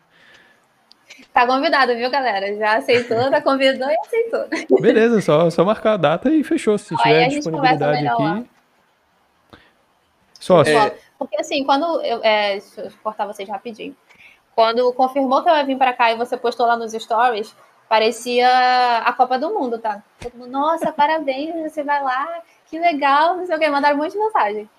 Tá convidado, viu, galera? Já aceitou, tá convidou e aceitou. Beleza, só, só marcar a data e fechou. Se tiver disponibilidade aqui. Lá. Sócio. É... Porque assim, quando eu. É, deixa eu cortar vocês rapidinho. Quando confirmou que eu ia vir para cá e você postou lá nos stories, parecia a Copa do Mundo, tá? Todo mundo, nossa, parabéns, você vai lá, que legal, não sei o que, mandaram um monte de mensagem.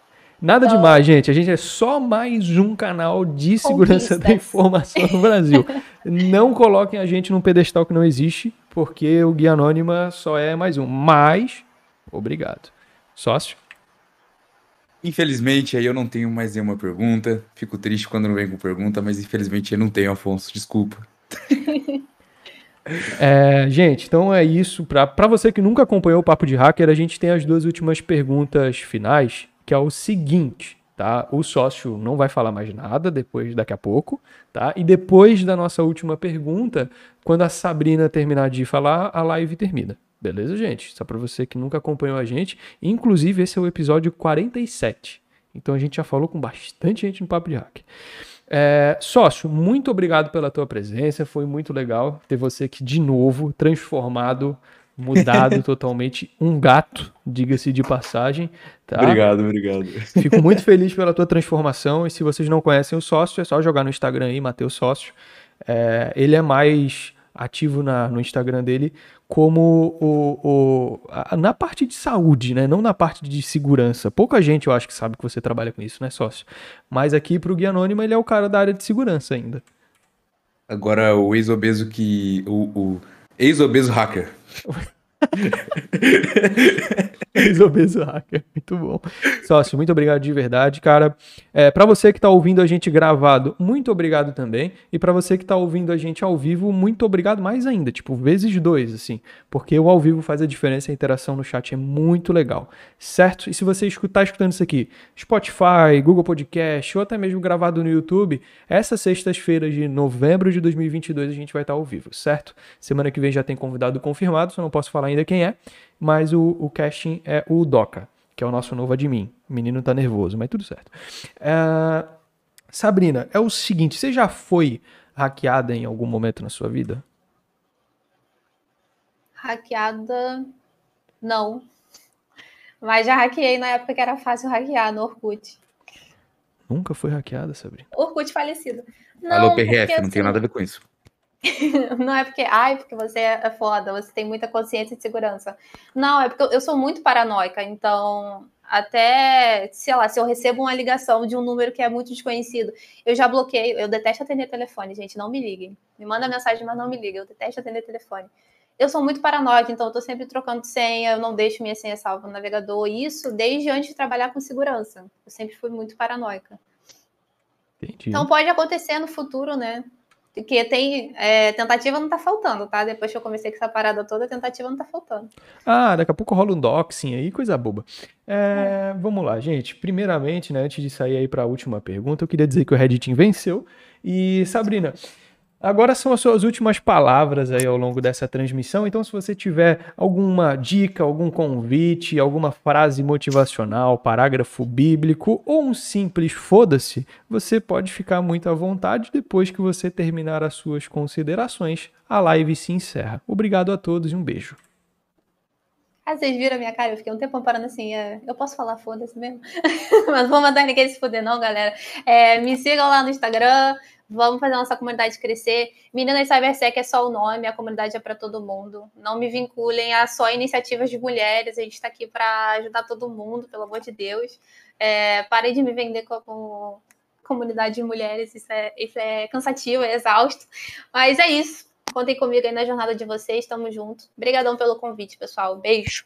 Nada então, demais, gente. A gente é só mais um canal de segurança da informação no Brasil. não coloquem a gente num pedestal que não existe, porque o Guia Anônima só é mais um. Mas, obrigado. Sócio? Infelizmente, aí eu não tenho mais nenhuma pergunta. Fico triste quando não vem com pergunta, mas infelizmente eu não tenho, Afonso. Desculpa. É, gente, então é isso. Para você que nunca acompanhou o Papo de Hacker, a gente tem as duas últimas perguntas finais, que é o seguinte, tá? O sócio não vai falar mais nada depois daqui a pouco, tá? E depois da nossa última pergunta, quando a Sabrina terminar de falar, a live termina. Beleza, gente? Só para você que nunca acompanhou a gente. Inclusive, esse é o episódio 47. Então a gente já falou com bastante gente no Papo de Hack. É, sócio, muito obrigado pela tua presença. Foi muito legal ter você aqui de novo, transformado, mudado totalmente. Um gato, diga-se de passagem. Tá? Obrigado, obrigado. Fico muito feliz pela tua transformação. E se vocês não conhecem o sócio, é só jogar no Instagram aí, Matheus Sócio. É, ele é mais ativo na, no Instagram dele como o, o a, na parte de saúde, né? Não na parte de segurança. Pouca gente eu acho que sabe que você trabalha com isso, né, sócio? Mas aqui pro Guia Anônima ele é o cara da área de segurança ainda. Agora o ex-obeso que. O, o ex-obeso hacker. Ex-obeso hacker, muito bom. Sócio, muito obrigado de verdade, cara. É, para você que está ouvindo a gente gravado, muito obrigado também. E para você que está ouvindo a gente ao vivo, muito obrigado mais ainda, tipo, vezes dois, assim. Porque o ao vivo faz a diferença, a interação no chat é muito legal, certo? E se você está escutando isso aqui, Spotify, Google Podcast ou até mesmo gravado no YouTube, essas sextas-feiras de novembro de 2022 a gente vai estar tá ao vivo, certo? Semana que vem já tem convidado confirmado, só não posso falar ainda quem é, mas o, o casting é o Doca, que é o nosso novo admin. O menino tá nervoso, mas tudo certo. É, Sabrina, é o seguinte, você já foi hackeada em algum momento na sua vida? Hackeada, não. Mas já hackeei na época que era fácil hackear no Orkut. Nunca foi hackeada, Sabrina? Orkut falecido. Não, Alô, PRF, porque, não assim, tem nada a ver com isso. não é porque, ai, porque você é foda, você tem muita consciência de segurança. Não, é porque eu sou muito paranoica, então até, sei lá, se eu recebo uma ligação de um número que é muito desconhecido, eu já bloqueio, eu detesto atender telefone, gente, não me liguem. Me manda mensagem, mas não me liguem, eu detesto atender telefone. Eu sou muito paranoica, então eu tô sempre trocando senha, eu não deixo minha senha salva no navegador, isso desde antes de trabalhar com segurança. Eu sempre fui muito paranoica. Entendi. Então pode acontecer no futuro, né? Porque tem. É, tentativa não tá faltando, tá? Depois que eu comecei com essa parada toda, tentativa não tá faltando. Ah, daqui a pouco rola um doxing aí, coisa boba. É, é. Vamos lá, gente. Primeiramente, né, antes de sair aí para a última pergunta, eu queria dizer que o Reddit venceu. E, Sabrina, Agora são as suas últimas palavras aí ao longo dessa transmissão. Então, se você tiver alguma dica, algum convite, alguma frase motivacional, parágrafo bíblico ou um simples foda-se, você pode ficar muito à vontade depois que você terminar as suas considerações. A live se encerra. Obrigado a todos e um beijo. Ah, vocês viram a minha cara? Eu fiquei um tempo parando assim. É, eu posso falar foda-se mesmo? Mas vou mandar ninguém se fuder, não, galera. É, me sigam lá no Instagram. Vamos fazer a nossa comunidade crescer. Meninas Cybersec é só o nome, a comunidade é para todo mundo. Não me vinculem a só iniciativas de mulheres. A gente está aqui para ajudar todo mundo, pelo amor de Deus. É, parem de me vender como comunidade de mulheres. Isso é, isso é cansativo, é exausto. Mas é isso. Contem comigo aí na jornada de vocês. Tamo junto. Obrigadão pelo convite, pessoal. Beijo.